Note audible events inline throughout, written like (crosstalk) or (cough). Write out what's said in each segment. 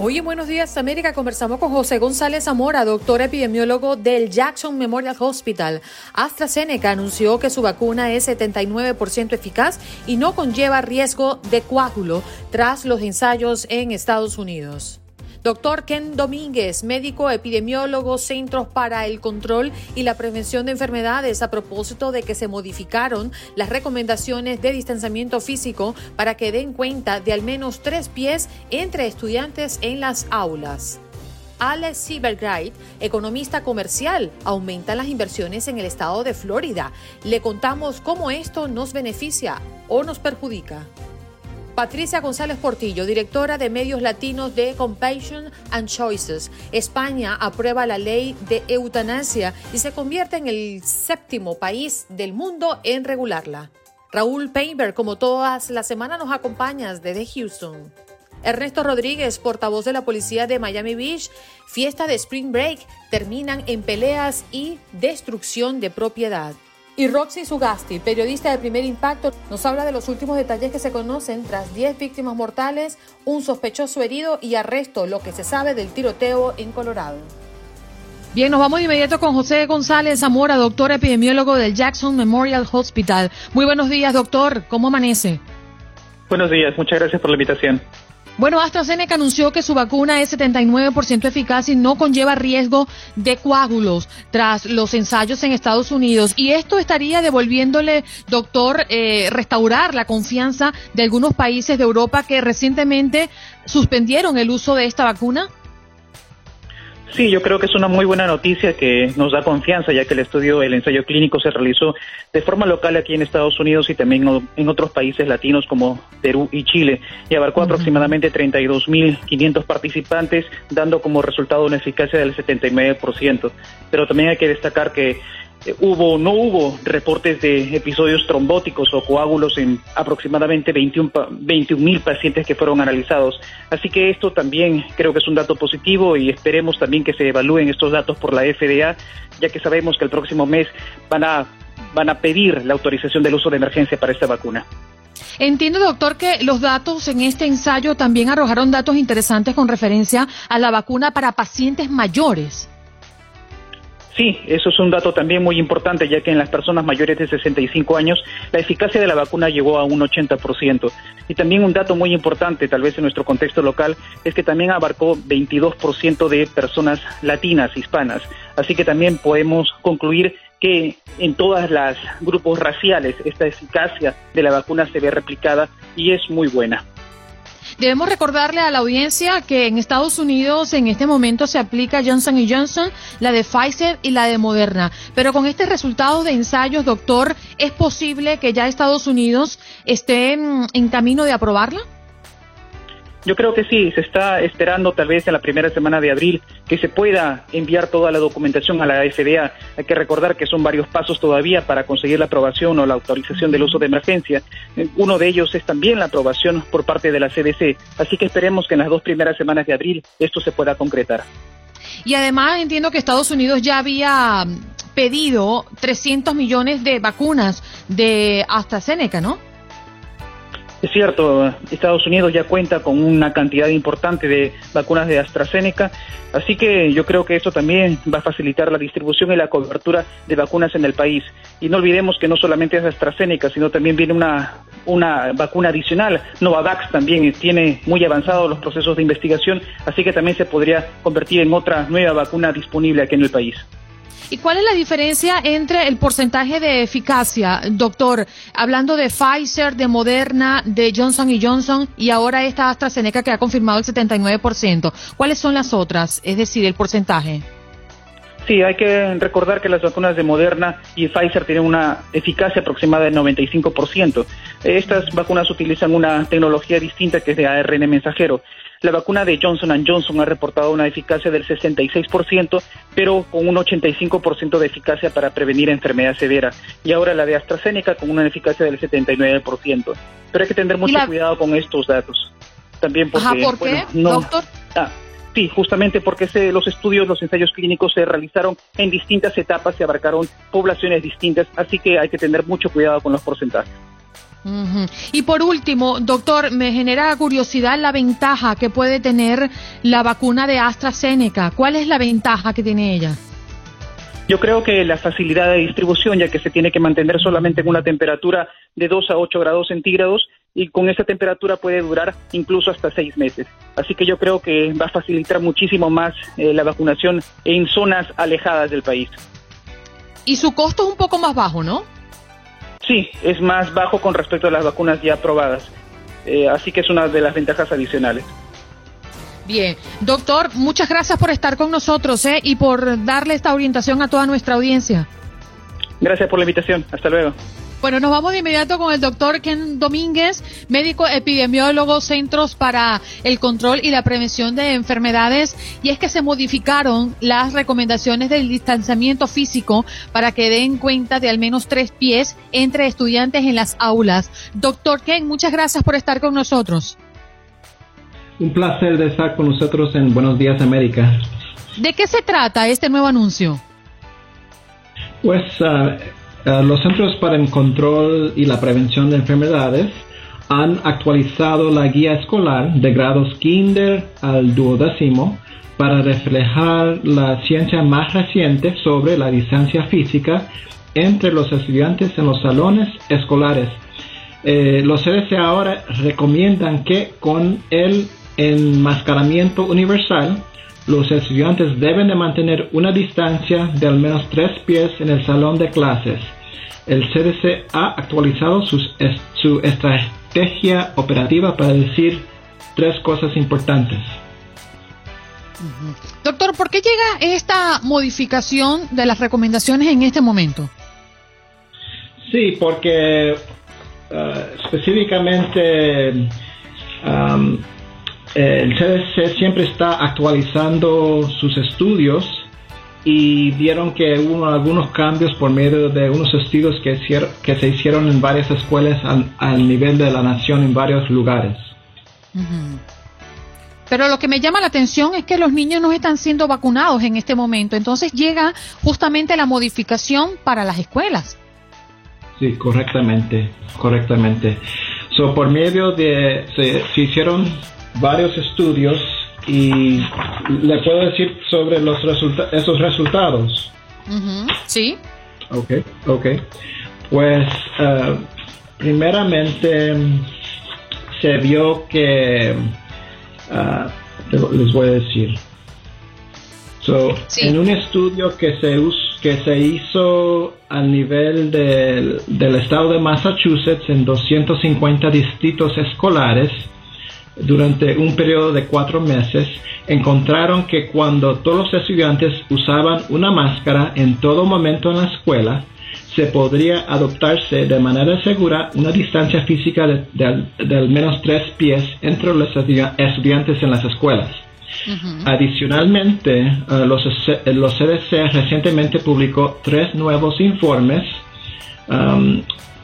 Hoy en Buenos Días América conversamos con José González Zamora, doctor epidemiólogo del Jackson Memorial Hospital. AstraZeneca anunció que su vacuna es 79% eficaz y no conlleva riesgo de coágulo tras los ensayos en Estados Unidos. Doctor Ken Domínguez, médico epidemiólogo, Centros para el Control y la Prevención de Enfermedades, a propósito de que se modificaron las recomendaciones de distanciamiento físico para que den cuenta de al menos tres pies entre estudiantes en las aulas. Alex Silvergride, economista comercial, aumenta las inversiones en el estado de Florida. Le contamos cómo esto nos beneficia o nos perjudica. Patricia González Portillo, directora de medios latinos de Compassion and Choices. España aprueba la ley de eutanasia y se convierte en el séptimo país del mundo en regularla. Raúl Painter, como todas las semanas, nos acompañas desde Houston. Ernesto Rodríguez, portavoz de la policía de Miami Beach, fiesta de Spring Break, terminan en peleas y destrucción de propiedad. Y Roxy Sugasti, periodista de primer impacto, nos habla de los últimos detalles que se conocen tras 10 víctimas mortales, un sospechoso herido y arresto, lo que se sabe del tiroteo en Colorado. Bien, nos vamos de inmediato con José González Zamora, doctor epidemiólogo del Jackson Memorial Hospital. Muy buenos días, doctor. ¿Cómo amanece? Buenos días, muchas gracias por la invitación. Bueno, AstraZeneca anunció que su vacuna es 79% eficaz y no conlleva riesgo de coágulos tras los ensayos en Estados Unidos. Y esto estaría devolviéndole, doctor, eh, restaurar la confianza de algunos países de Europa que recientemente suspendieron el uso de esta vacuna. Sí, yo creo que es una muy buena noticia que nos da confianza, ya que el estudio, el ensayo clínico se realizó de forma local aquí en Estados Unidos y también en otros países latinos como Perú y Chile, y abarcó aproximadamente 32.500 participantes, dando como resultado una eficacia del 79%. Pero también hay que destacar que eh, hubo no hubo reportes de episodios trombóticos o coágulos en aproximadamente 21 mil pacientes que fueron analizados. Así que esto también creo que es un dato positivo y esperemos también que se evalúen estos datos por la FDA, ya que sabemos que el próximo mes van a van a pedir la autorización del uso de emergencia para esta vacuna. Entiendo, doctor, que los datos en este ensayo también arrojaron datos interesantes con referencia a la vacuna para pacientes mayores. Sí, eso es un dato también muy importante, ya que en las personas mayores de 65 años la eficacia de la vacuna llegó a un 80%. Y también un dato muy importante, tal vez en nuestro contexto local, es que también abarcó 22% de personas latinas, hispanas. Así que también podemos concluir que en todas las grupos raciales esta eficacia de la vacuna se ve replicada y es muy buena. Debemos recordarle a la audiencia que en Estados Unidos en este momento se aplica Johnson Johnson, la de Pfizer y la de Moderna. Pero con este resultado de ensayos, doctor, ¿es posible que ya Estados Unidos esté en camino de aprobarla? Yo creo que sí, se está esperando tal vez en la primera semana de abril que se pueda enviar toda la documentación a la FDA. Hay que recordar que son varios pasos todavía para conseguir la aprobación o la autorización del uso de emergencia. Uno de ellos es también la aprobación por parte de la CDC. Así que esperemos que en las dos primeras semanas de abril esto se pueda concretar. Y además entiendo que Estados Unidos ya había pedido 300 millones de vacunas de AstraZeneca, ¿no? Es cierto, Estados Unidos ya cuenta con una cantidad importante de vacunas de AstraZeneca, así que yo creo que eso también va a facilitar la distribución y la cobertura de vacunas en el país. Y no olvidemos que no solamente es AstraZeneca, sino también viene una, una vacuna adicional. Novavax también tiene muy avanzados los procesos de investigación, así que también se podría convertir en otra nueva vacuna disponible aquí en el país. ¿Y cuál es la diferencia entre el porcentaje de eficacia, doctor? Hablando de Pfizer, de Moderna, de Johnson Johnson y ahora esta AstraZeneca que ha confirmado el 79%. ¿Cuáles son las otras? Es decir, el porcentaje. Sí, hay que recordar que las vacunas de Moderna y Pfizer tienen una eficacia aproximada del 95%. Estas vacunas utilizan una tecnología distinta que es de ARN mensajero. La vacuna de Johnson Johnson ha reportado una eficacia del 66%, pero con un 85% de eficacia para prevenir enfermedad severa. Y ahora la de AstraZeneca con una eficacia del 79%. Pero hay que tener mucho cuidado con estos datos. También porque, Ajá, ¿por qué, doctor? Ah, sí, justamente porque los estudios, los ensayos clínicos se realizaron en distintas etapas y abarcaron poblaciones distintas, así que hay que tener mucho cuidado con los porcentajes. Y por último, doctor, me genera curiosidad la ventaja que puede tener la vacuna de AstraZeneca. ¿Cuál es la ventaja que tiene ella? Yo creo que la facilidad de distribución, ya que se tiene que mantener solamente en una temperatura de 2 a 8 grados centígrados y con esa temperatura puede durar incluso hasta seis meses. Así que yo creo que va a facilitar muchísimo más eh, la vacunación en zonas alejadas del país. Y su costo es un poco más bajo, ¿no? Sí, es más bajo con respecto a las vacunas ya aprobadas. Eh, así que es una de las ventajas adicionales. Bien, doctor, muchas gracias por estar con nosotros ¿eh? y por darle esta orientación a toda nuestra audiencia. Gracias por la invitación. Hasta luego. Bueno, nos vamos de inmediato con el doctor Ken Domínguez, médico epidemiólogo, Centros para el Control y la Prevención de Enfermedades. Y es que se modificaron las recomendaciones del distanciamiento físico para que den cuenta de al menos tres pies entre estudiantes en las aulas. Doctor Ken, muchas gracias por estar con nosotros. Un placer de estar con nosotros en Buenos Días América. ¿De qué se trata este nuevo anuncio? Pues uh, eh, los Centros para el Control y la Prevención de Enfermedades han actualizado la guía escolar de grados kinder al duodécimo para reflejar la ciencia más reciente sobre la distancia física entre los estudiantes en los salones escolares. Eh, los CDC ahora recomiendan que con el enmascaramiento universal, los estudiantes deben de mantener una distancia de al menos tres pies en el salón de clases el CDC ha actualizado su estrategia operativa para decir tres cosas importantes. Doctor, ¿por qué llega esta modificación de las recomendaciones en este momento? Sí, porque uh, específicamente um, el CDC siempre está actualizando sus estudios y vieron que hubo algunos cambios por medio de unos estudios que, que se hicieron en varias escuelas al, nivel de la nación en varios lugares. Pero lo que me llama la atención es que los niños no están siendo vacunados en este momento, entonces llega justamente la modificación para las escuelas. Sí, correctamente, correctamente. So, por medio de, se hicieron varios estudios y le puedo decir sobre los esos resultados. Sí. Ok, ok. Pues eh, primeramente se vio que, eh, les voy a decir, so, en un estudio que se, que se hizo a nivel del, del estado de Massachusetts en 250 distritos escolares, durante un periodo de cuatro meses, encontraron que cuando todos los estudiantes usaban una máscara en todo momento en la escuela, se podría adoptarse de manera segura una distancia física de, al menos tres pies entre los estudiantes en las escuelas. Adicionalmente, eh, los, los, CDC recientemente publicó tres nuevos informes um,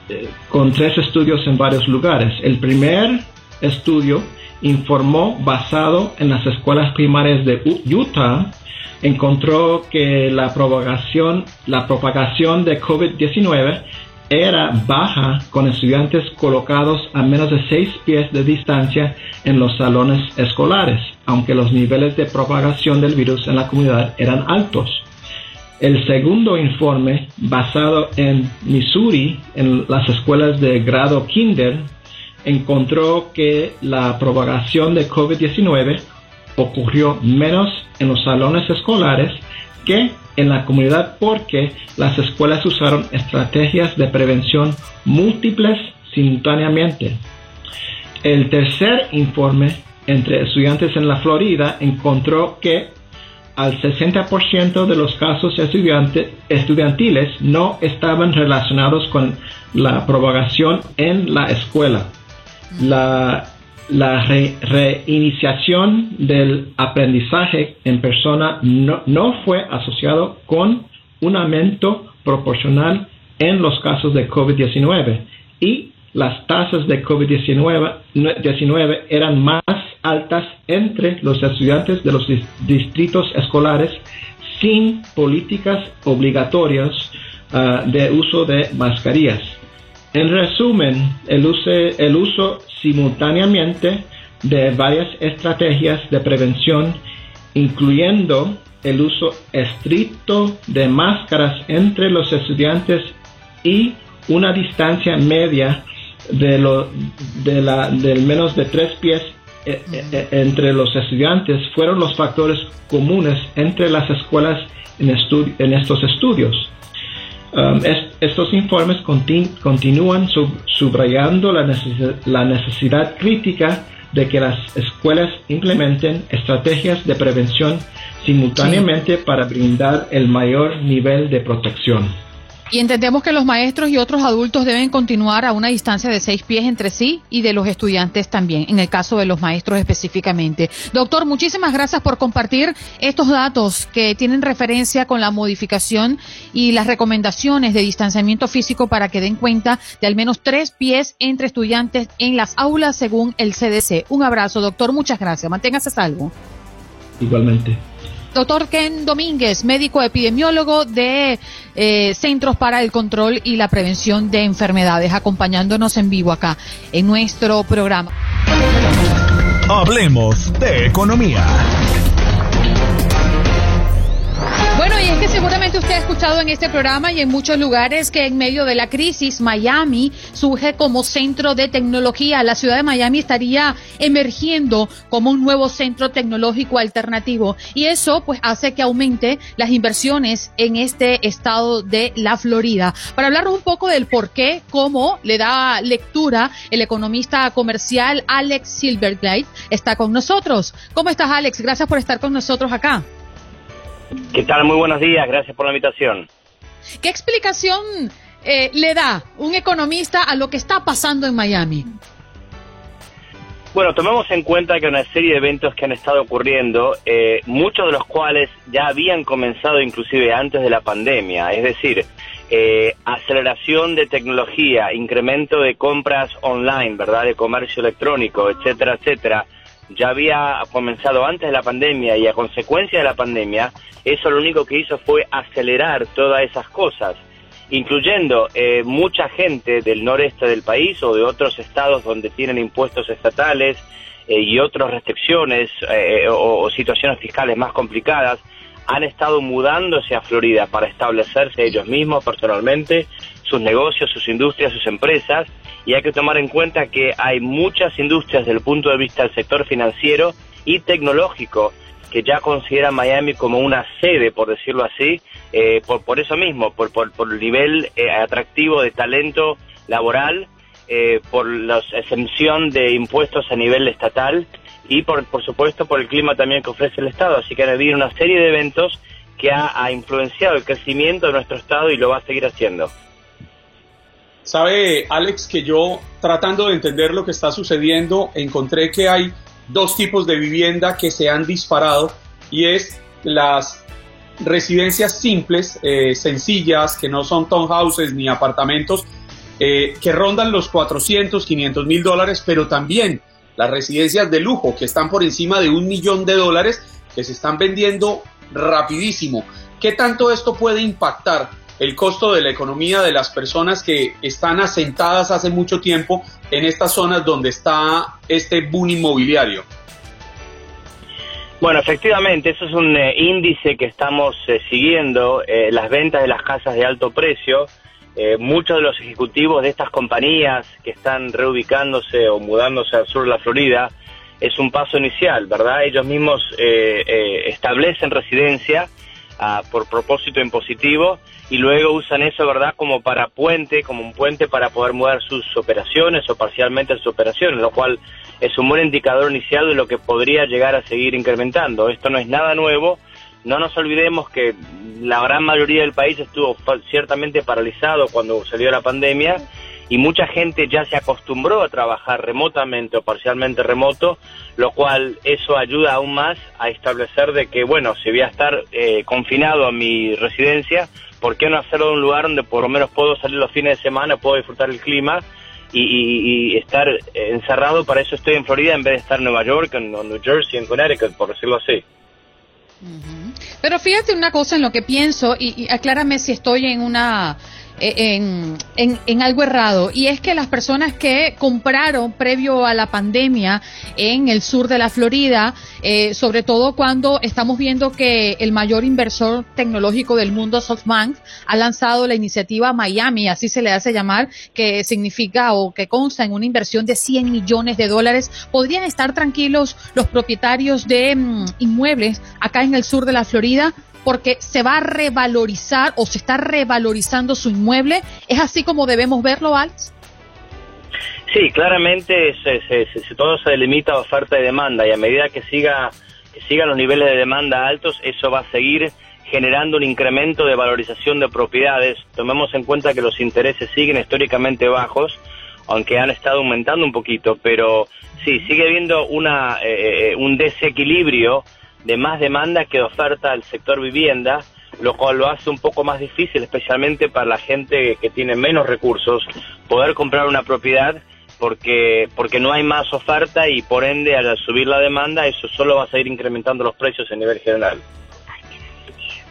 eh, con tres estudios en varios lugares. El primer estudio informó basado en las escuelas primarias de Utah encontró que la propagación, de COVID-19 era baja con estudiantes colocados a menos de seis pies de distancia en los salones escolares, aunque los niveles de propagación del virus en la comunidad eran altos. El segundo informe, basado en Missouri, en las escuelas de grado kinder, encontró que la propagación de COVID-19 ocurrió menos en los salones escolares, que en la comunidad porque las escuelas usaron estrategias de prevención múltiples simultáneamente. El tercer informe entre estudiantes en la Florida encontró que al 60% de los casos estudiantiles no estaban relacionados con la propagación en la escuela. La, reiniciación del aprendizaje en persona no, no fue asociado con un aumento proporcional en los casos de COVID-19 y las tasas de COVID-19 eran más altas entre los estudiantes de los distritos escolares sin políticas obligatorias ah, de uso de mascarillas. En resumen, el uso, el uso simultáneamente de varias estrategias de prevención, incluyendo el uso estricto de máscaras entre los estudiantes y una distancia media de, lo, de la, del menos de tres pies eh, eh, eh, entre los estudiantes fueron los factores comunes entre las escuelas en, en estos estudios. Um, estos informes continúan subrayando la, la necesidad crítica de que las escuelas implementen estrategias de prevención simultáneamente para brindar el mayor nivel de protección. Y entendemos que los maestros y otros adultos deben continuar a una distancia de seis pies entre sí y de los estudiantes también, en el caso de los maestros específicamente. Doctor, muchísimas gracias por compartir estos datos que tienen referencia con la modificación y las recomendaciones de distanciamiento físico para que den cuenta de al menos tres pies entre estudiantes en las aulas según el CDC. Un abrazo, doctor. Muchas gracias. Manténgase salvo. Igualmente. Doctor Ken Domínguez, médico epidemiólogo de eh, Centros para el Control y la Prevención de Enfermedades, acompañándonos en vivo acá en nuestro programa. Hablemos de economía. Es que seguramente usted ha escuchado en este programa y en muchos lugares que en medio de la crisis Miami surge como centro de tecnología. La ciudad de Miami estaría emergiendo como un nuevo centro tecnológico alternativo y eso pues hace que aumente las inversiones en este estado de la Florida. Para hablarnos un poco del por qué, cómo le da lectura el economista comercial Alex Silverglade está con nosotros. ¿Cómo estás Alex? Gracias por estar con nosotros acá. ¿Qué tal? Muy buenos días, gracias por la invitación. ¿Qué explicación eh, le da un economista a lo que está pasando en Miami? Bueno, tomemos en cuenta que una serie de eventos que han estado ocurriendo, eh, muchos de los cuales ya habían comenzado inclusive antes de la pandemia, es decir, eh, aceleración de tecnología, incremento de compras online, ¿verdad? De comercio electrónico, etcétera, etcétera, ya había comenzado antes de la pandemia y a consecuencia de la pandemia, eso lo único que hizo fue acelerar todas esas cosas, incluyendo eh, mucha gente del noreste del país o de otros estados donde tienen impuestos estatales eh, y otras restricciones eh, o, situaciones fiscales más complicadas, han estado mudándose a Florida para establecerse ellos mismos personalmente, sus negocios, sus industrias, sus empresas, y hay que tomar en cuenta que hay muchas industrias desde el punto de vista del sector financiero y tecnológico que ya consideran Miami como una sede, por decirlo así, eh, por, por eso mismo, por, por, el nivel eh, atractivo de talento laboral, eh, por la exención de impuestos a nivel estatal y por, por supuesto por el clima también que ofrece el Estado. Así que ha habido una serie de eventos que ha, ha influenciado el crecimiento de nuestro Estado y lo va a seguir haciendo. Sabe, Alex, que yo tratando de entender lo que está sucediendo, encontré que hay dos tipos de vivienda que se han disparado y es las residencias simples, eh, sencillas, que no son townhouses ni apartamentos, eh, que rondan los 400, 500 mil dólares, pero también las residencias de lujo, que están por encima de un millón de dólares, que se están vendiendo rapidísimo. ¿Qué tanto esto puede impactar el costo de la economía de las personas que están asentadas hace mucho tiempo en estas zonas donde está este boom inmobiliario. Bueno, efectivamente, eso es un eh, índice que estamos eh, siguiendo, eh, las ventas de las casas de alto precio. muchos de los ejecutivos de estas compañías que están reubicándose o mudándose al sur de la Florida, es un paso inicial, ¿verdad? Ellos mismos establecen residencia por propósito impositivo y luego usan eso, ¿verdad?, como para puente, como un puente para poder mover sus operaciones o parcialmente sus operaciones, lo cual es un buen indicador inicial de lo que podría llegar a seguir incrementando. Esto no es nada nuevo. No nos olvidemos que la gran mayoría del país estuvo ciertamente paralizado cuando salió la pandemia y mucha gente ya se acostumbró a trabajar remotamente o parcialmente remoto, lo cual eso ayuda aún más a establecer de que, bueno, si voy a estar eh, confinado a mi residencia, ¿por qué no hacerlo en un lugar donde por lo menos puedo salir los fines de semana, puedo disfrutar el clima y, estar encerrado? Para eso estoy en Florida en vez de estar en Nueva York, en, New Jersey, en Connecticut, por decirlo así. Pero fíjate una cosa en lo que pienso y aclárame si estoy en una eh, en, en, algo errado. Y es que las personas que compraron previo a la pandemia en el sur de la Florida, eh, sobre todo cuando estamos viendo que el mayor inversor tecnológico del mundo, SoftBank, ha lanzado la iniciativa Miami, así se le hace llamar, que significa o que consta en una inversión de 100 millones de dólares, podrían estar tranquilos los propietarios de mm, inmuebles acá en el sur de la Florida porque se va a revalorizar o se está revalorizando su inmueble. ¿Es así como debemos verlo, Alex? Sí, claramente se, todo se delimita a oferta y demanda y a medida que siga que sigan los niveles de demanda altos, eso va a seguir generando un incremento de valorización de propiedades. Tomemos en cuenta que los intereses siguen históricamente bajos, aunque han estado aumentando un poquito, pero sí, sigue habiendo una, eh, eh, un desequilibrio de más demanda que oferta al sector vivienda, lo cual lo hace un poco más difícil, especialmente para la gente que tiene menos recursos, poder comprar una propiedad porque, porque no hay más oferta y por ende al subir la demanda eso solo va a seguir incrementando los precios a nivel general.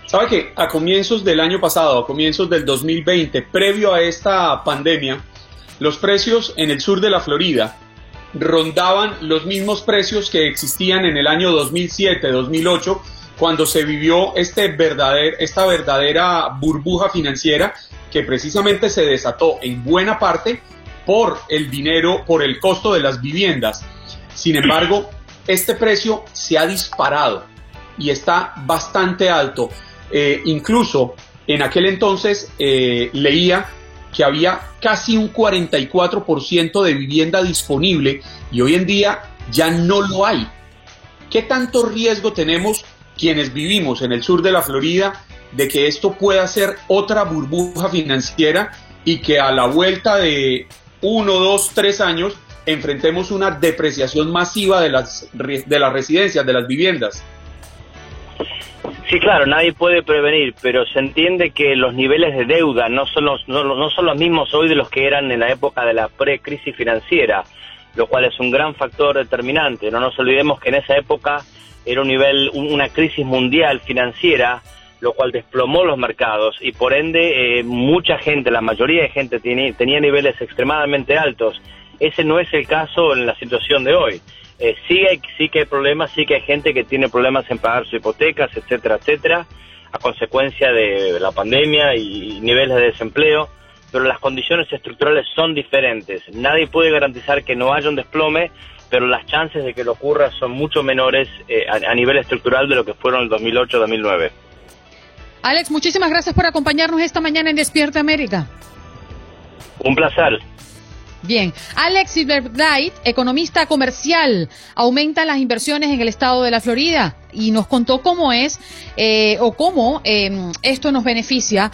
¿Sabe que a comienzos del año pasado, a comienzos del 2020, previo a esta pandemia, los precios en el sur de la Florida rondaban los mismos precios que existían en el año 2007-2008, cuando se vivió este verdader, esta verdadera burbuja financiera que precisamente se desató en buena parte por el dinero, por el costo de las viviendas. Sin embargo, este precio se ha disparado y está bastante alto. Eh, incluso en aquel entonces eh, leía que había casi un 44% de vivienda disponible y hoy en día ya no lo hay. ¿Qué tanto riesgo tenemos quienes vivimos en el sur de la Florida de que esto pueda ser otra burbuja financiera y que a la vuelta de uno, dos, tres años enfrentemos una depreciación masiva de las, de las residencias, de las viviendas? Sí, claro, nadie puede prevenir, pero se entiende que los niveles de deuda no son los, no, son los mismos hoy de los que eran en la época de la pre-crisis financiera, lo cual es un gran factor determinante. No nos olvidemos que en esa época era un nivel, una crisis mundial financiera, lo cual desplomó los mercados y por ende eh, mucha gente, la mayoría de gente tenía niveles extremadamente altos. Ese no es el caso en la situación de hoy. Eh, sí, hay, sí que hay problemas, sí que hay gente que tiene problemas en pagar sus hipotecas, etcétera, etcétera, a consecuencia de la pandemia y niveles de desempleo, pero las condiciones estructurales son diferentes. Nadie puede garantizar que no haya un desplome, pero las chances de que lo ocurra son mucho menores eh, a, nivel estructural de lo que fueron el 2008-2009. Alex, muchísimas gracias por acompañarnos esta mañana en Despierta América. Un placer. Bien, Alex Silverbright, economista comercial, aumenta las inversiones en el estado de la Florida y nos contó cómo es eh, o cómo em, esto nos beneficia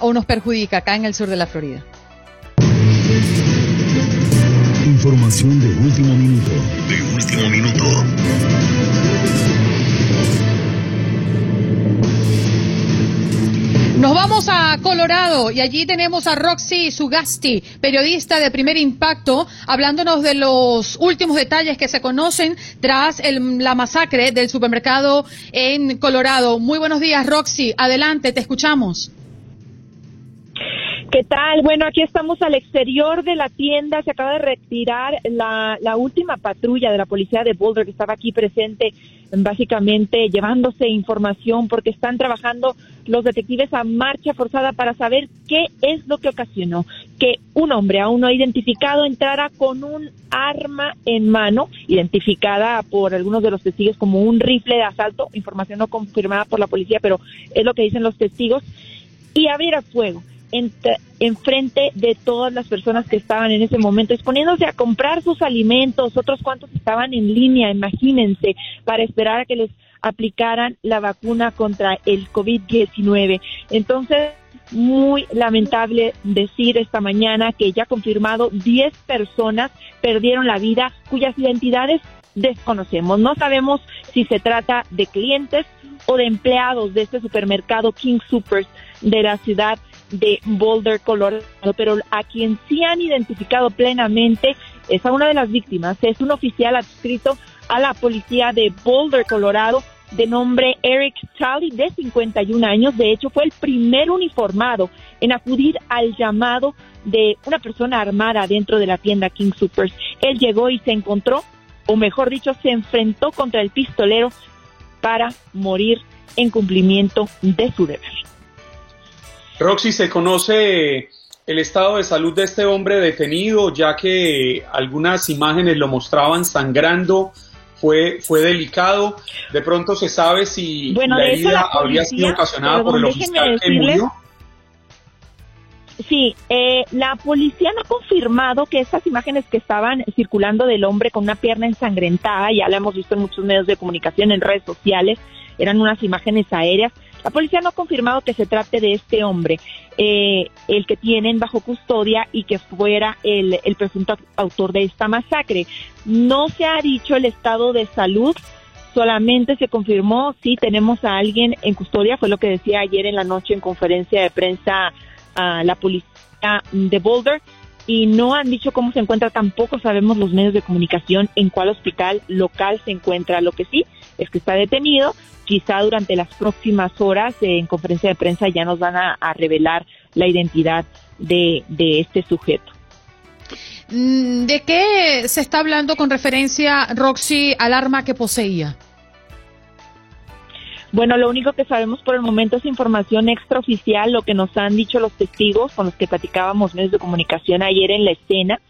o nos perjudica acá en el sur de la Florida. Información de último minuto. De último minuto. Nos vamos a Colorado y allí tenemos a Roxy Sugasti, periodista de primer impacto, hablándonos de los últimos detalles que se conocen tras la masacre del supermercado en Colorado. Muy buenos días, Roxy. Adelante, te escuchamos. ¿Qué tal? Bueno, aquí estamos al exterior de la tienda. Se acaba de retirar la, la, última patrulla de la policía de Boulder que estaba aquí presente, básicamente llevándose información porque están trabajando los detectives a marcha forzada para saber qué es lo que ocasionó que un hombre aún no identificado entrara con un arma en mano, identificada por algunos de los testigos como un rifle de asalto, información no confirmada por la policía, pero es lo que dicen los testigos, y abriera fuego en, frente de todas las personas que estaban en ese momento, exponiéndose a comprar sus alimentos, otros cuantos estaban en línea, imagínense, para esperar a que les aplicaran la vacuna contra el COVID-19. Entonces, muy lamentable decir esta mañana que ya confirmado 10 personas perdieron la vida cuyas identidades desconocemos. No sabemos si se trata de clientes o de empleados de este supermercado King Supers de la ciudad de Boulder, Colorado, pero a quien sí han identificado plenamente es a una de las víctimas, es un oficial adscrito a la policía de Boulder, Colorado, de nombre Eric Charlie, de 51 años. De hecho, fue el primer uniformado en acudir al llamado de una persona armada dentro de la tienda King Supers. Él llegó y se encontró, o mejor dicho, se enfrentó contra el pistolero para morir en cumplimiento de su deber. Roxy, ¿se conoce el estado de salud de este hombre detenido, ya que algunas imágenes lo mostraban sangrando? Fue, fue delicado. De pronto se sabe si la herida habría sido ocasionada por el oficial que murió. Sí, eh, la policía no ha confirmado que estas imágenes que estaban circulando del hombre con una pierna ensangrentada, ya la hemos visto en muchos medios de comunicación, en redes sociales, eran unas imágenes aéreas, la policía no ha confirmado que se trate de este hombre, eh, el que tienen bajo custodia y que fuera el, presunto autor de esta masacre. No se ha dicho el estado de salud, solamente se confirmó si tenemos a alguien en custodia, fue lo que decía ayer en la noche en conferencia de prensa la policía de Boulder y no han dicho cómo se encuentra, tampoco sabemos los medios de comunicación en cuál hospital local se encuentra. Lo que sí es que está detenido, quizá durante las próximas horas en conferencia de prensa ya nos van a, revelar la identidad de, este sujeto. Mm, ¿De qué se está hablando con referencia, Roxy, al arma que poseía? Bueno, lo único que sabemos por el momento es información extraoficial, lo que nos han dicho los testigos con los que platicábamos medios de comunicación ayer en la escena,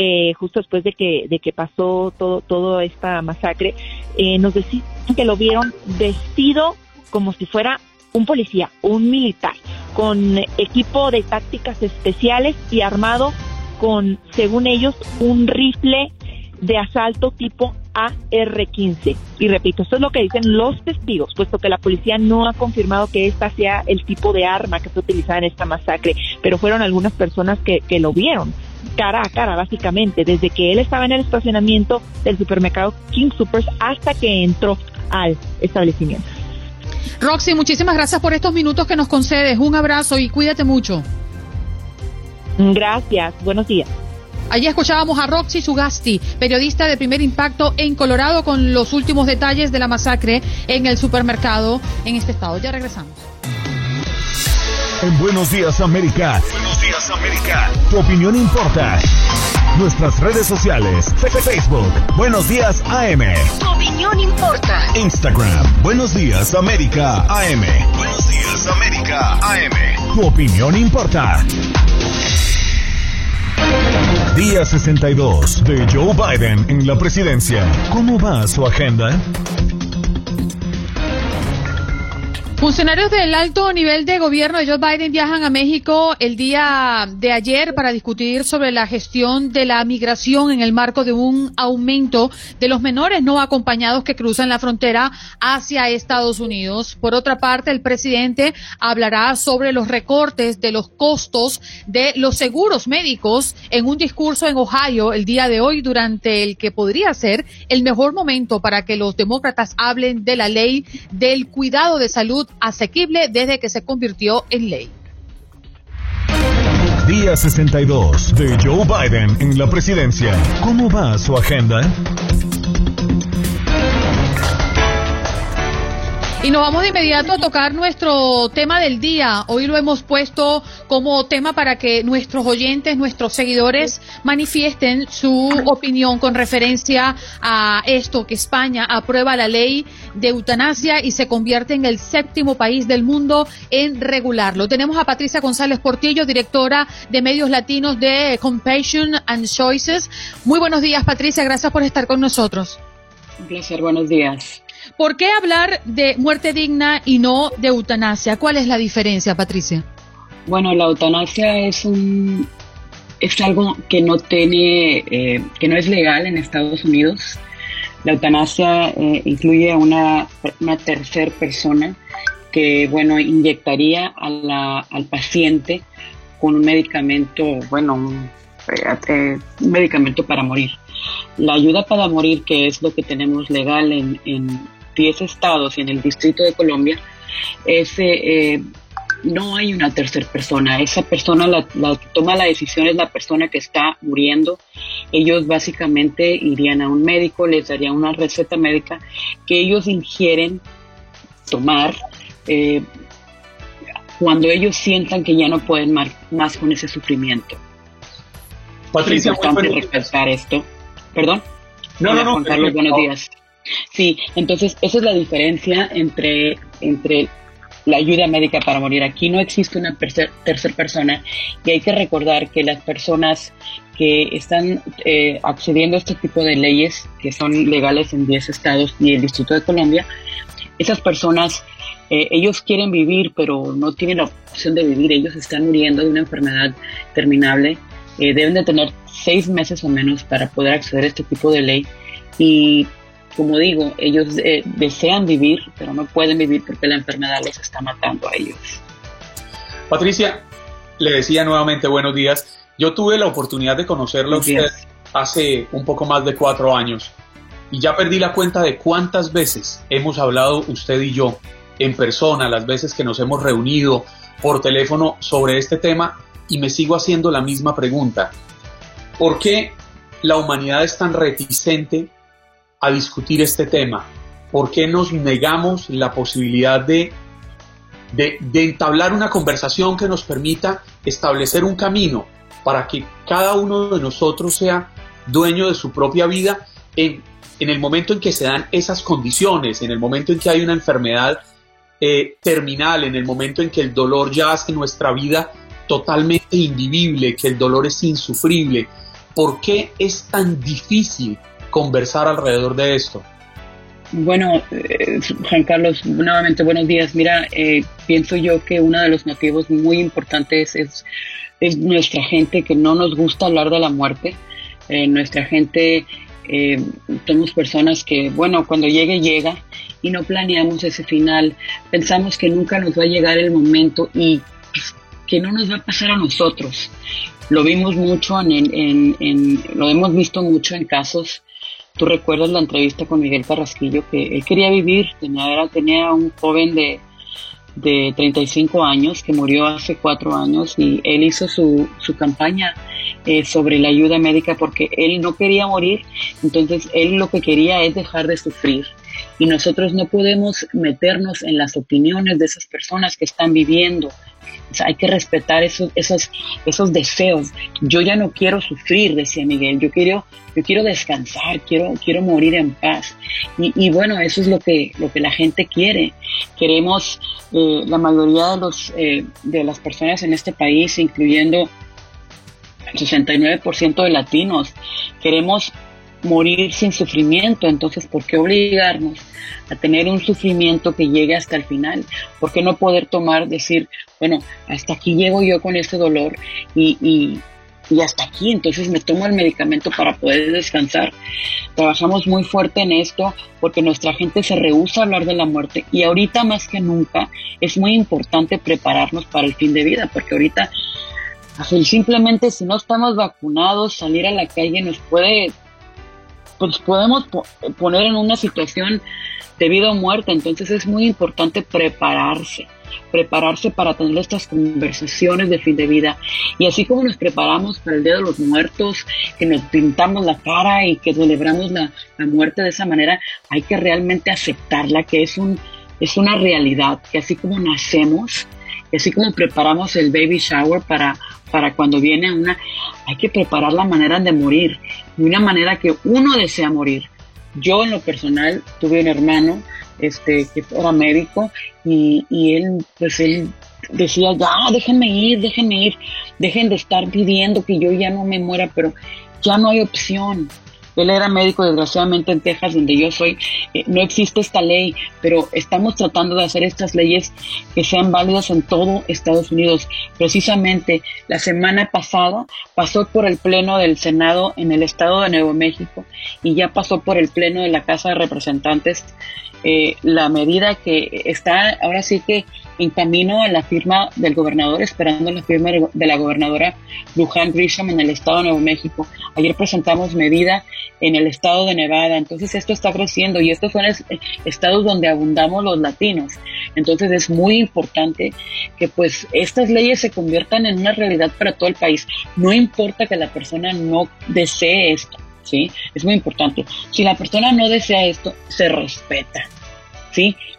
eh, justo después de que, de que pasó todo, toda esta masacre, eh, nos decían que lo vieron vestido como si fuera un policía, un militar, con equipo de tácticas especiales y armado con, según ellos, un rifle de asalto tipo AR-15. Y repito, esto es lo que dicen los testigos, puesto que la policía no ha confirmado que esta sea el tipo de arma que fue utilizada en esta masacre, pero fueron algunas personas que, que lo vieron cara a cara, básicamente, desde que él estaba en el estacionamiento del supermercado King Supers hasta que entró al establecimiento. Roxy, muchísimas gracias por estos minutos que nos concedes. Un abrazo y cuídate mucho. Gracias, buenos días. Allí escuchábamos a Roxy Sugasti, periodista de primer impacto en Colorado, con los últimos detalles de la masacre en el supermercado en este estado. Ya regresamos. En Buenos Días América. Buenos Días América. Tu opinión importa. Nuestras redes sociales. Facebook. Buenos Días AM. Tu opinión importa. Instagram. Buenos Días América AM. Buenos Días América AM. Tu opinión importa. Día 62 de Joe Biden en la presidencia. ¿Cómo va su agenda? Funcionarios del alto nivel de gobierno de Joe Biden viajan a México el día de ayer para discutir sobre la gestión de la migración en el marco de un aumento de los menores no acompañados que cruzan la frontera hacia Estados Unidos. Por otra parte, el presidente hablará sobre los recortes de los costos de los seguros médicos en un discurso en Ohio el día de hoy durante el que podría ser el mejor momento para que los demócratas hablen de la ley del cuidado de salud asequible desde que se convirtió en ley. Día 62 de Joe Biden en la presidencia. ¿Cómo va su agenda? Y nos vamos de inmediato a tocar nuestro tema del día. Hoy lo hemos puesto como tema para que nuestros oyentes, nuestros seguidores manifiesten su opinión con referencia a esto, que España aprueba la ley de eutanasia y se convierte en el séptimo país del mundo en regularlo. Tenemos a Patricia González Portillo, directora de medios latinos de Compassion and Choices. Muy buenos días, Patricia. Gracias por estar con nosotros. Un placer, buenos días. ¿Por qué hablar de muerte digna y no de eutanasia? ¿Cuál es la diferencia, Patricia? Bueno, la eutanasia es un es algo que no tiene eh, que no es legal en Estados Unidos. La eutanasia eh, incluye a una, una tercera persona que bueno inyectaría a la, al paciente con un medicamento, bueno, un, eh, un medicamento para morir. La ayuda para morir, que es lo que tenemos legal en, en 10 estados y en el Distrito de Colombia, ese, eh, no hay una tercera persona. Esa persona, la, que toma la decisión es la persona que está muriendo. Ellos básicamente irían a un médico, les darían una receta médica que ellos ingieren tomar eh, cuando ellos sientan que ya no pueden más, con ese sufrimiento. Patricia, es importante respetar esto. ¿Perdón? No, no, no. Juan Carlos, buenos días. Sí, entonces esa es la diferencia entre, entre la ayuda médica para morir. Aquí no existe una tercera persona y hay que recordar que las personas que están eh, accediendo a este tipo de leyes, que son legales en 10 estados y el Distrito de Colombia, esas personas, eh, ellos quieren vivir, pero no tienen la opción de vivir. Ellos están muriendo de una enfermedad terminable. Eh, deben de tener seis meses o menos para poder acceder a este tipo de ley. Y como digo, ellos eh, desean vivir, pero no pueden vivir porque la enfermedad los está matando a ellos. Patricia, le decía nuevamente buenos días. Yo tuve la oportunidad de conocerlo a usted hace un poco más de cuatro años y ya perdí la cuenta de cuántas veces hemos hablado usted y yo en persona, las veces que nos hemos reunido por teléfono sobre este tema y me sigo haciendo la misma pregunta. ¿Por qué la humanidad es tan reticente a discutir este tema? ¿Por qué nos negamos la posibilidad de, de, entablar una conversación que nos permita establecer un camino para que cada uno de nosotros sea dueño de su propia vida en, en el momento en que se dan esas condiciones, en el momento en que hay una enfermedad eh, terminal, en el momento en que el dolor ya hace nuestra vida totalmente invivible, que el dolor es insufrible. ¿Por qué es tan difícil conversar alrededor de esto? Bueno, eh, Juan Carlos, nuevamente buenos días. Mira, eh, pienso yo que uno de los motivos muy importantes es, es nuestra gente que no nos gusta hablar de la muerte. Eh, nuestra gente, somos personas que, bueno, cuando llegue, llega y no planeamos ese final. Pensamos que nunca nos va a llegar el momento y que no nos va a pasar a nosotros. Lo vimos mucho en lo hemos visto mucho en casos Tú recuerdas la entrevista con Miguel Carrasquillo que él quería vivir, tenía, era, tenía un joven de, de 35 años que murió hace cuatro años y él hizo su, su campaña eh, sobre la ayuda médica porque él no quería morir, entonces él lo que quería es dejar de sufrir. Y nosotros no podemos meternos en las opiniones de esas personas que están viviendo hay que respetar esos, esos, esos deseos. Yo ya no quiero sufrir, decía Miguel, yo quiero, yo quiero descansar, quiero, quiero morir en paz. Y, bueno, eso es lo que, lo que la gente quiere. Queremos, eh, la mayoría de, los, eh, de las personas en este país, incluyendo el 69% de latinos, queremos morir sin sufrimiento, entonces ¿por qué obligarnos a tener un sufrimiento que llegue hasta el final? ¿Por qué no poder tomar, decir, bueno, hasta aquí llego yo con este dolor y, y, y hasta aquí, entonces me tomo el medicamento para poder descansar? Trabajamos muy fuerte en esto porque nuestra gente se rehúsa a hablar de la muerte y ahorita más que nunca es muy importante prepararnos para el fin de vida, porque ahorita simplemente si no estamos vacunados, salir a la calle nos puede pues podemos poner en una situación de vida o muerte. Entonces es muy importante prepararse, prepararse para tener estas conversaciones de fin de vida. Y así como nos preparamos para el Día de los Muertos, que nos pintamos la cara y que celebramos la, la muerte de esa manera, hay que realmente aceptarla, que es un es una realidad, que así como nacemos, así como preparamos el baby shower para, para cuando viene una, hay que preparar la manera de morir, de una manera que uno desea morir. Yo en lo personal tuve un hermano este, que era médico y, y él, pues él decía, ya, déjenme ir, déjenme ir, dejen de estar pidiendo que yo ya no me muera, pero ya no hay opción. Él era médico, desgraciadamente, en Texas, donde yo soy. Eh, no existe esta ley, pero estamos tratando de hacer estas leyes que sean válidas en todo Estados Unidos. Precisamente la semana pasada pasó por el Pleno del Senado en el estado de Nuevo México y ya pasó por el Pleno de la Casa de Representantes eh, la medida que está ahora sí que en camino a la firma del gobernador, esperando la firma de la gobernadora Luján Grisham en el estado de Nuevo México. Ayer presentamos medida en el estado de Nevada, entonces esto está creciendo y estos son estados donde abundamos los latinos. Entonces es muy importante que pues estas leyes se conviertan en una realidad para todo el país. No importa que la persona no desee esto ¿sí? Es muy importante. Si la persona no desea esto, se respeta,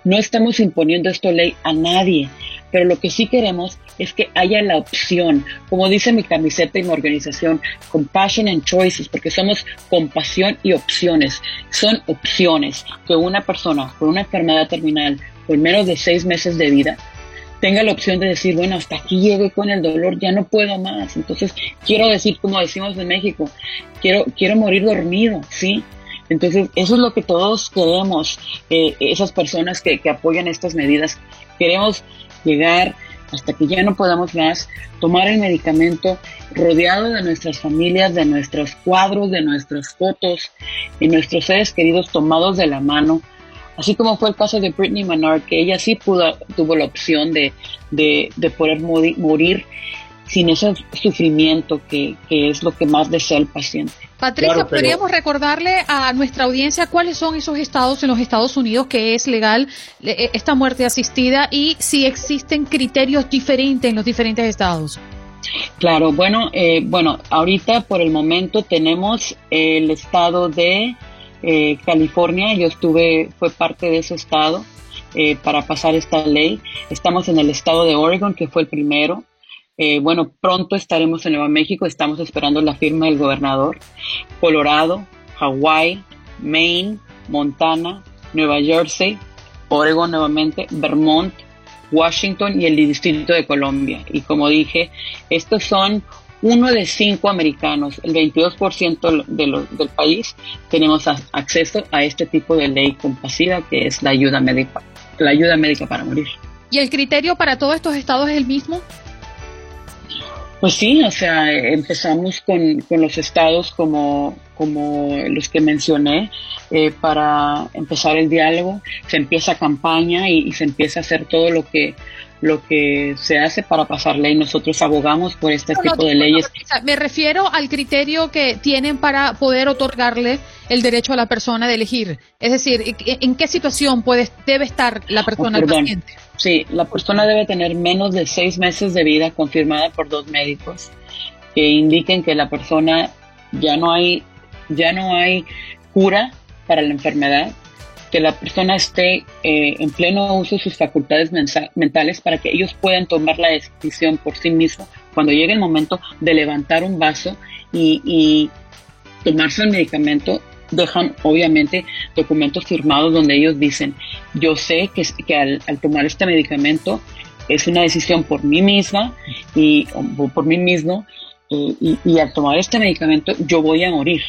No estamos imponiendo esto ley a nadie, pero lo que sí queremos es que haya la opción, como dice mi camiseta y mi organización, Compassion and Choices, porque somos compasión y opciones. Son opciones que una persona con una enfermedad terminal, con menos de seis meses de vida, tenga la opción de decir, bueno, hasta aquí llego con el dolor, ya no puedo más. Entonces, quiero decir, como decimos en México, quiero, quiero morir dormido, ¿sí? Entonces, eso es lo que todos queremos, eh, esas personas que, que apoyan estas medidas. Queremos llegar hasta que ya no podamos más, tomar el medicamento rodeado de nuestras familias, de nuestros cuadros, de nuestras fotos, y nuestros seres queridos tomados de la mano, Así como fue el caso de Britney Menard, que ella sí pudo, tuvo la opción de, de, poder morir, sin ese sufrimiento que, es lo que más desea el paciente. Patricia, ¿podríamos recordarle a nuestra audiencia cuáles son esos estados en los Estados Unidos que es legal eh, esta muerte asistida y si existen criterios diferentes en los diferentes estados? Claro, bueno, eh, bueno, ahorita por el momento tenemos el estado de eh, California, yo estuve, fue parte de ese estado eh, para pasar esta ley. Estamos en el estado de Oregon, que fue el primero. Eh, bueno, pronto estaremos en Nueva México, estamos esperando la firma del gobernador. Colorado, Hawaii, Maine, Montana, Nueva Jersey, Oregon nuevamente, Vermont, Washington y el Distrito de Colombia. Y como dije, estos son uno de cinco americanos, el 22% de del país, tenemos acceso a este tipo de ley compasiva que es la ayuda médica, la ayuda médica para morir. ¿Y el criterio para todos estos estados es el mismo? Pues sí, o sea, empezamos con, los estados como, como los que mencioné eh, para empezar el diálogo, se empieza campaña y, se empieza a hacer todo lo que lo que se hace para pasar ley. Nosotros abogamos por este tipo de leyes. me refiero al criterio que tienen para poder otorgarle el derecho a la persona de elegir. Es decir, ¿en qué situación puede, debe estar la persona paciente? Sí, la persona debe tener menos de seis meses de vida confirmada por dos médicos que indiquen que la persona ya no hay, ya no hay cura para la enfermedad, que la persona esté eh, en pleno uso de sus facultades mentales para que ellos puedan tomar la decisión por sí mismos cuando llegue el momento de levantar un vaso y, y tomarse el medicamento dejan obviamente documentos firmados donde ellos dicen, yo sé que, que al, tomar este medicamento es una decisión por mí misma y por mí mismo y, y, al tomar este medicamento yo voy a morir.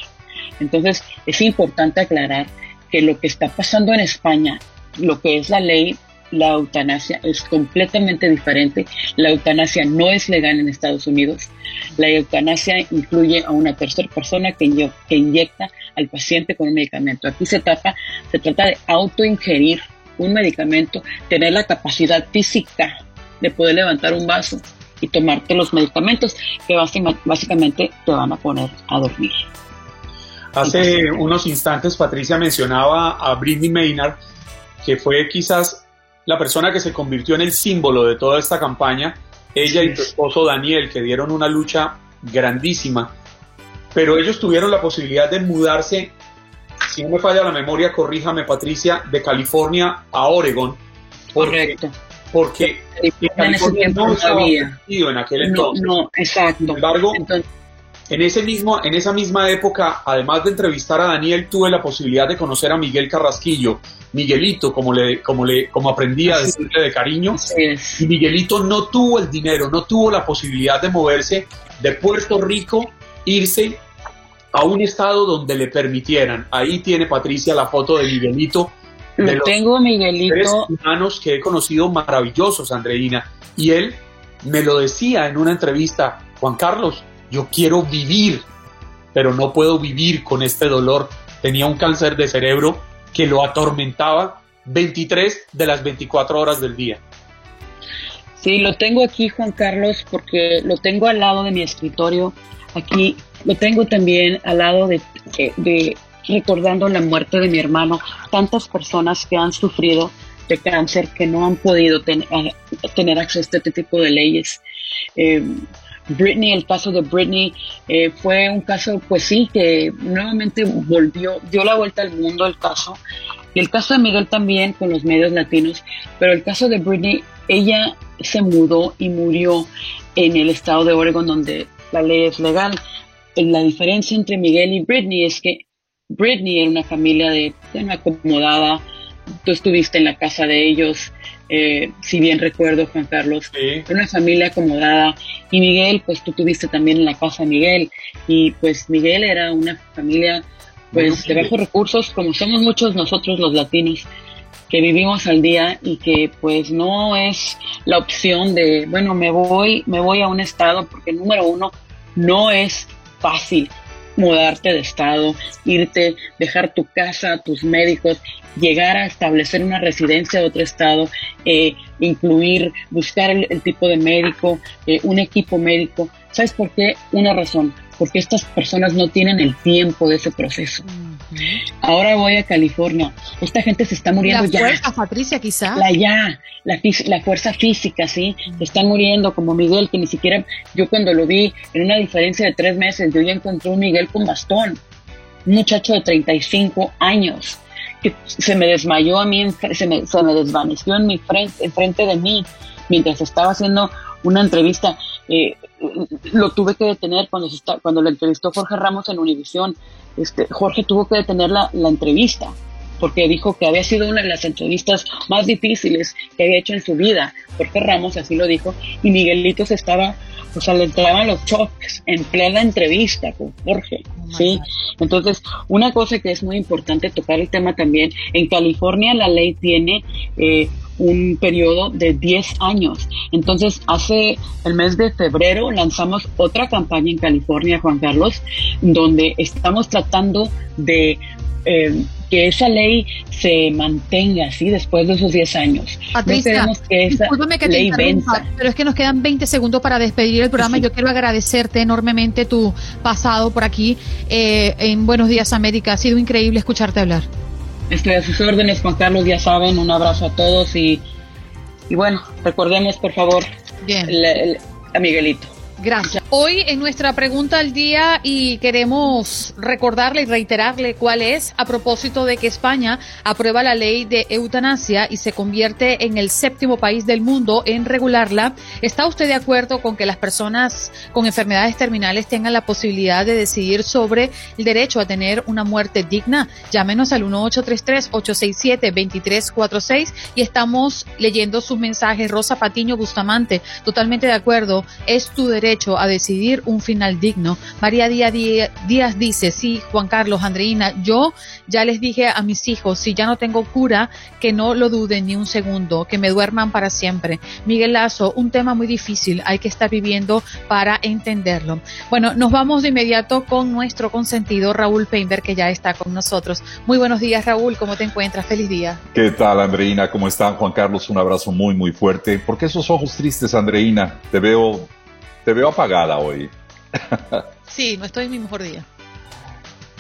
Entonces es importante aclarar que lo que está pasando en España, lo que es la ley la eutanasia es completamente diferente. La eutanasia no es legal en Estados Unidos. La eutanasia incluye a una tercera persona que, que inyecta al paciente con un medicamento. Aquí se trata, se trata de autoingerir un medicamento, tener la capacidad física de poder levantar un vaso y tomarte los medicamentos que básicamente te van a poner a dormir. Hace unos instantes Patricia mencionaba a Britney Maynard, que fue quizás la persona que se convirtió en el símbolo de toda esta campaña, ella y su esposo Daniel, que dieron una lucha grandísima, pero ellos tuvieron la posibilidad de mudarse, si no me falla la memoria, corríjame Patricia, de California a Oregon, Correcto. Porque en ese tiempo no había. En aquel entonces. No, no exacto. Sin embargo, en, ese mismo, en esa misma época, además de entrevistar a Daniel, tuve la posibilidad de conocer a Miguel Carrasquillo, Miguelito, como le, como le, como aprendí a decirle de cariño. Y Miguelito no tuvo el dinero, no tuvo la posibilidad de moverse de Puerto Rico, irse a un estado donde le permitieran. Ahí tiene Patricia la foto de Miguelito. De los tengo, Miguelito. Tres humanos que he conocido maravillosos, Andreina. Y él me lo decía en una entrevista, Juan Carlos, yo quiero vivir, pero no puedo vivir con este dolor. Tenía un cáncer de cerebro que lo atormentaba 23 de las 24 horas del día. Sí, lo tengo aquí, Juan Carlos, porque lo tengo al lado de mi escritorio. Aquí lo tengo también al lado de, de recordando la muerte de mi hermano. Tantas personas que han sufrido de cáncer que no han podido eh, tener acceso a este tipo de leyes. Eh, Britney, el caso de Britney eh, fue un caso, pues sí, que nuevamente volvió, dio la vuelta al mundo el caso. Y el caso de Miguel también con los medios latinos, pero el caso de Britney, ella se mudó y murió en el estado de Oregon donde la ley es legal. La diferencia entre Miguel y Britney es que Britney era una familia de, una acomodada, tú estuviste en la casa de ellos, eh, si bien recuerdo, Juan Carlos, una familia acomodada. Y Miguel, pues tú tuviste también en la casa Miguel. Y pues Miguel era una familia pues de bajos recursos, como somos muchos nosotros los latinos que vivimos al día y que pues no es la opción de, bueno, me voy, me voy a un estado, porque número uno, no es fácil mudarte de estado, irte, dejar tu casa, tus médicos, llegar a establecer una residencia de otro estado, eh, incluir, buscar el, tipo de médico, eh, un equipo médico. ¿Sabes por qué? Una razón, porque estas personas no tienen el tiempo de ese proceso. Ahora voy a California. Esta gente se está muriendo la Fuerza, Patricia, quizá. La ya, la, la fuerza física, ¿sí? Se están muriendo, como Miguel, que ni siquiera yo cuando lo vi, en una diferencia de tres meses, yo ya encontré un Miguel con bastón. Un muchacho de 35 años que se me desmayó a mí, se me, se me desvaneció en mi frente, en frente de mí, mientras estaba haciendo una entrevista. Eh, lo tuve que detener cuando se está, cuando le entrevistó Jorge Ramos en Univisión. Este, Jorge tuvo que detener la, la entrevista porque dijo que había sido una de las entrevistas más difíciles que había hecho en su vida. Jorge Ramos así lo dijo y Miguelito se estaba o sea, le entraban los choques en plena entrevista con Jorge, oh ¿sí? Entonces, una cosa que es muy importante tocar el tema también, en California la ley tiene eh, un periodo de 10 años. Entonces, hace el mes de febrero lanzamos otra campaña en California, Juan Carlos, donde estamos tratando de eh, que esa ley se mantenga así después de esos 10 años. Patricia, que esa que ley pero es que nos quedan 20 segundos para despedir el programa. Yo quiero agradecerte enormemente tu pasado por aquí eh, en Buenos Días América. Ha sido increíble escucharte hablar. Estoy a sus órdenes, Juan Carlos, ya saben, un abrazo a todos y, y bueno, recordemos por favor a Miguelito. Gracias. Hoy en nuestra pregunta al día y queremos recordarle y reiterarle cuál es a propósito de que España aprueba la ley de eutanasia y se convierte en el séptimo país del mundo en regularla. ¿Está usted de acuerdo con que las personas con enfermedades terminales tengan la posibilidad de decidir sobre el derecho a tener una muerte digna? Llámenos al 1833-867-2346 y estamos leyendo sus mensajes. Rosa Patiño Bustamante, totalmente de acuerdo. Es tu derecho a decidir un final digno. María Díaz, dice, sí, Juan Carlos, Andreina, yo ya les dije a mis hijos, si ya no tengo cura, que no lo duden ni un segundo, que me duerman para siempre. Miguel Lazo, un tema muy difícil, hay que estar viviendo para entenderlo. Bueno, nos vamos de inmediato con nuestro consentido Raúl Peinberg, que ya está con nosotros. Muy buenos días, Raúl, ¿cómo te encuentras? Feliz día. ¿Qué tal, Andreina? ¿Cómo están, Juan Carlos? Un abrazo muy, muy fuerte. ¿Por qué esos ojos tristes, Andreina? Te veo te veo apagada hoy. (laughs) sí, no estoy en mi mejor día.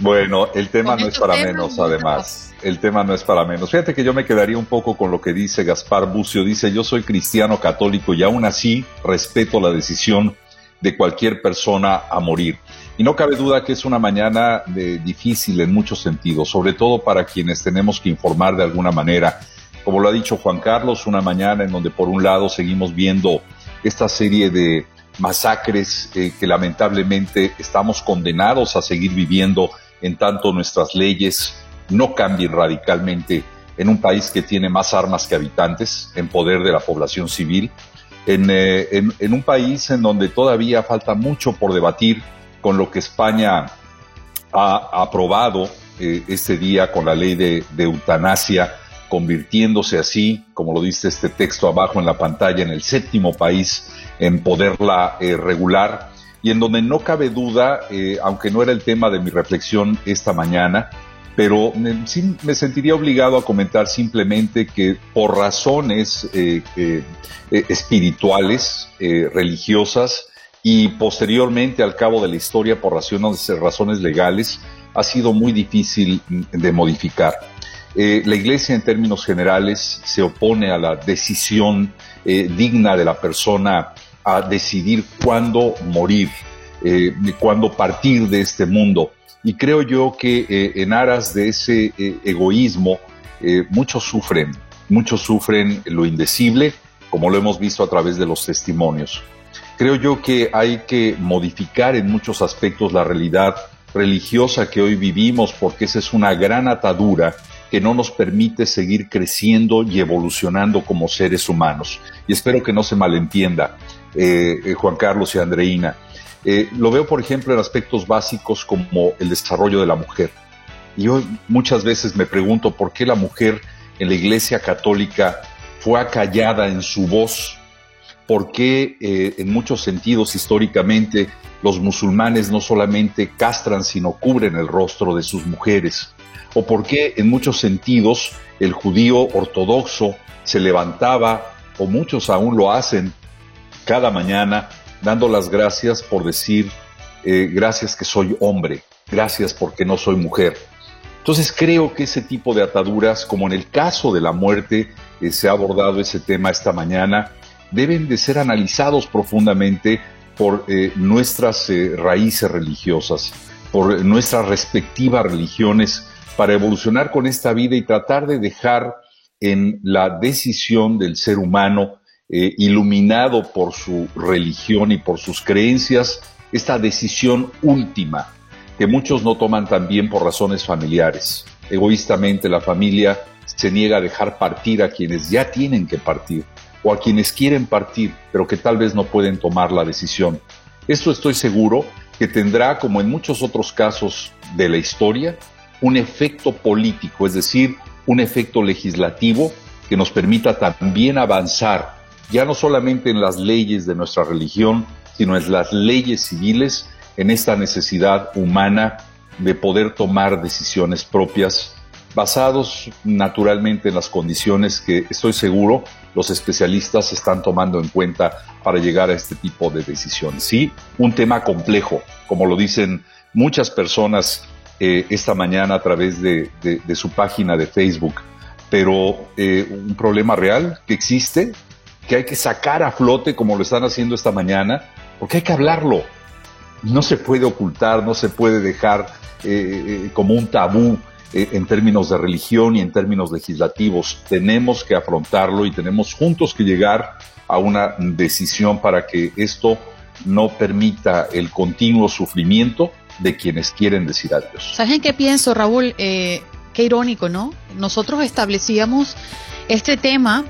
Bueno, el tema no es para menos, además. El tema no es para menos. Fíjate que yo me quedaría un poco con lo que dice Gaspar Bucio. Dice, yo soy cristiano católico y aún así respeto la decisión de cualquier persona a morir. Y no cabe duda que es una mañana de, difícil en muchos sentidos, sobre todo para quienes tenemos que informar de alguna manera como lo ha dicho Juan Carlos, una mañana en donde por un lado seguimos viendo esta serie de masacres eh, que lamentablemente estamos condenados a seguir viviendo en tanto nuestras leyes no cambien radicalmente en un país que tiene más armas que habitantes en poder de la población civil, en, eh, un país en donde todavía falta mucho por debatir con lo que España ha aprobado eh, este día con la ley de, eutanasia, convirtiéndose así, como lo dice este texto abajo en la pantalla, en el séptimo país en poderla eh, regular y en donde no cabe duda, eh, aunque no era el tema de mi reflexión esta mañana, pero me, sí me sentiría obligado a comentar simplemente que por razones espirituales, religiosas, y posteriormente al cabo de la historia por razones, razones legales ha sido muy difícil de modificar. Eh, la Iglesia en términos generales se opone a la decisión eh, digna de la persona a decidir cuándo morir, eh, cuándo partir de este mundo. Y creo yo que en aras de ese egoísmo muchos sufren, muchos sufren lo indecible, como lo hemos visto a través de los testimonios. Creo yo que hay que modificar en muchos aspectos la realidad religiosa que hoy vivimos porque esa es una gran atadura que no nos permite seguir creciendo y evolucionando como seres humanos. Y espero que no se malentienda, eh, eh, Juan Carlos y Andreina. Eh, lo veo, por ejemplo, en aspectos básicos como el desarrollo de la mujer. Y yo muchas veces me pregunto por qué la mujer en la Iglesia Católica fue acallada en su voz por qué en muchos sentidos históricamente los musulmanes no solamente castran, sino cubren el rostro de sus mujeres, o por qué en muchos sentidos el judío ortodoxo se levantaba, o muchos aún lo hacen, cada mañana dando las gracias por decir, eh, gracias que soy hombre, gracias porque no soy mujer. Entonces creo que ese tipo de ataduras, como en el caso de la muerte, eh, se ha abordado ese tema esta mañana, deben de ser analizados profundamente por eh, nuestras raíces religiosas, por nuestras respectivas religiones, para evolucionar con esta vida y tratar de dejar en la decisión del ser humano, eh, iluminado por su religión y por sus creencias, esta decisión última, que muchos no toman también por razones familiares. Egoístamente la familia se niega a dejar partir a quienes ya tienen que partir o a quienes quieren partir, pero que tal vez no pueden tomar la decisión. Esto estoy seguro que tendrá, como en muchos otros casos de la historia, un efecto político, es decir, un efecto legislativo que nos permita también avanzar, ya no solamente en las leyes de nuestra religión, sino en las leyes civiles, en esta necesidad humana de poder tomar decisiones propias basados naturalmente en las condiciones que estoy seguro los especialistas están tomando en cuenta para llegar a este tipo de decisiones. Sí, un tema complejo, como lo dicen muchas personas eh, esta mañana a través de, su página de Facebook, pero eh, un problema real que existe, que hay que sacar a flote como lo están haciendo esta mañana, porque hay que hablarlo. No se puede ocultar, no se puede dejar eh, como un tabú en términos de religión y en términos legislativos. Tenemos que afrontarlo y tenemos juntos que llegar a una decisión para que esto no permita el continuo sufrimiento de quienes quieren decir adiós. ¿Sabes en qué pienso, Raúl? Eh, qué irónico, ¿no? Nosotros establecíamos este tema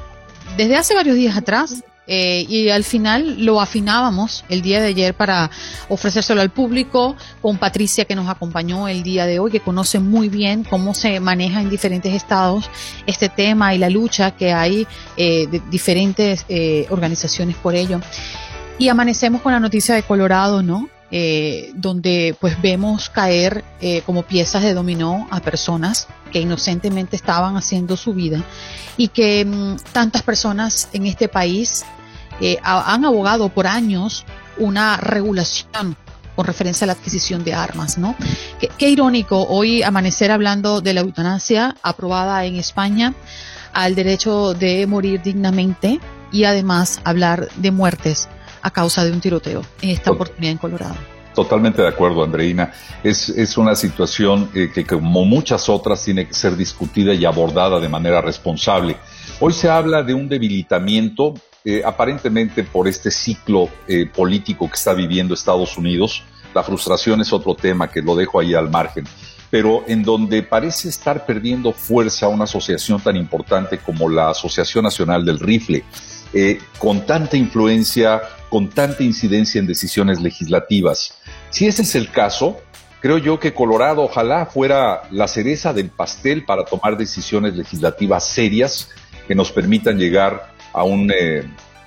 desde hace varios días atrás eh, y al final lo afinábamos el día de ayer para ofrecérselo al público con Patricia que nos acompañó el día de hoy, que conoce muy bien cómo se maneja en diferentes estados este tema y la lucha que hay eh, de diferentes eh, organizaciones por ello. Y amanecemos con la noticia de Colorado, ¿no? Donde pues vemos caer como piezas de dominó a personas que inocentemente estaban haciendo su vida y que mm, tantas personas en este país eh, han abogado por años una regulación con referencia a la adquisición de armas, ¿no? Qué, irónico hoy amanecer hablando de la eutanasia aprobada en España, al derecho de morir dignamente y además hablar de muertes a causa de un tiroteo en esta oportunidad en Colorado. Totalmente de acuerdo, Andreina. Es, es una situación eh, que, como muchas otras, tiene que ser discutida y abordada de manera responsable. Hoy se habla de un debilitamiento, eh, aparentemente por este ciclo eh, político que está viviendo Estados Unidos. La frustración es otro tema que lo dejo ahí al margen pero en donde parece estar perdiendo fuerza una asociación tan importante como la Asociación Nacional del Rifle, con tanta influencia, con tanta incidencia en decisiones legislativas. Si ese es el caso, creo yo que Colorado ojalá fuera la cereza del pastel para tomar decisiones legislativas serias que nos permitan llegar a un eh,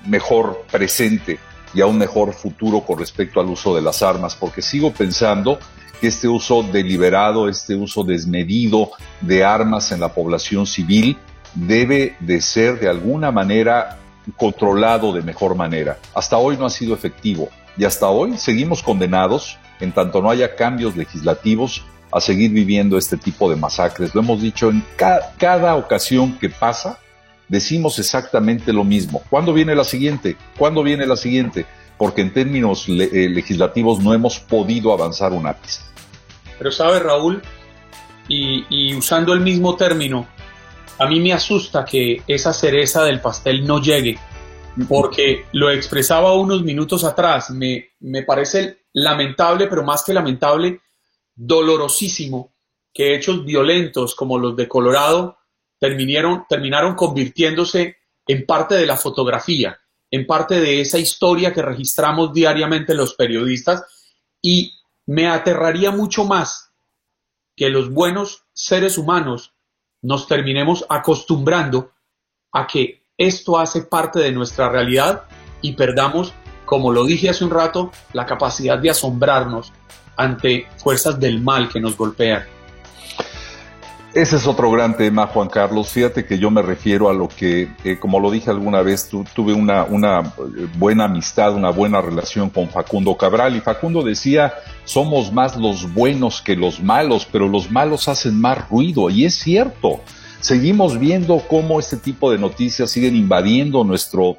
mejor presente y a un mejor futuro con respecto al uso de las armas, porque sigo pensando que este uso deliberado, este uso desmedido de armas en la población civil debe de ser de alguna manera controlado de mejor manera. Hasta hoy no ha sido efectivo y hasta hoy seguimos condenados, en tanto no haya cambios legislativos, a seguir viviendo este tipo de masacres. Lo hemos dicho en cada ocasión que pasa, decimos exactamente lo mismo. ¿Cuándo viene la siguiente? ¿Cuándo viene la siguiente? Porque en términos eh, legislativos no hemos podido avanzar un ápice. Pero sabe, Raúl, y, usando el mismo término, a mí me asusta que esa cereza del pastel no llegue, porque lo expresaba unos minutos atrás, me, me parece lamentable, pero más que lamentable, dolorosísimo que hechos violentos como los de Colorado terminaron, terminaron convirtiéndose en parte de la fotografía, en parte de esa historia que registramos diariamente los periodistas. Y me aterraría mucho más que los buenos seres humanos nos terminemos acostumbrando a que esto hace parte de nuestra realidad y perdamos, como lo dije hace un rato, la capacidad de asombrarnos ante fuerzas del mal que nos golpean. Ese es otro gran tema, Juan Carlos. Fíjate que yo me refiero a lo que, eh, como lo dije alguna vez, tuve una, una eh, buena amistad, una buena relación con Facundo Cabral y Facundo decía, somos más los buenos que los malos, pero los malos hacen más ruido y es cierto. Seguimos viendo cómo este tipo de noticias siguen invadiendo nuestro,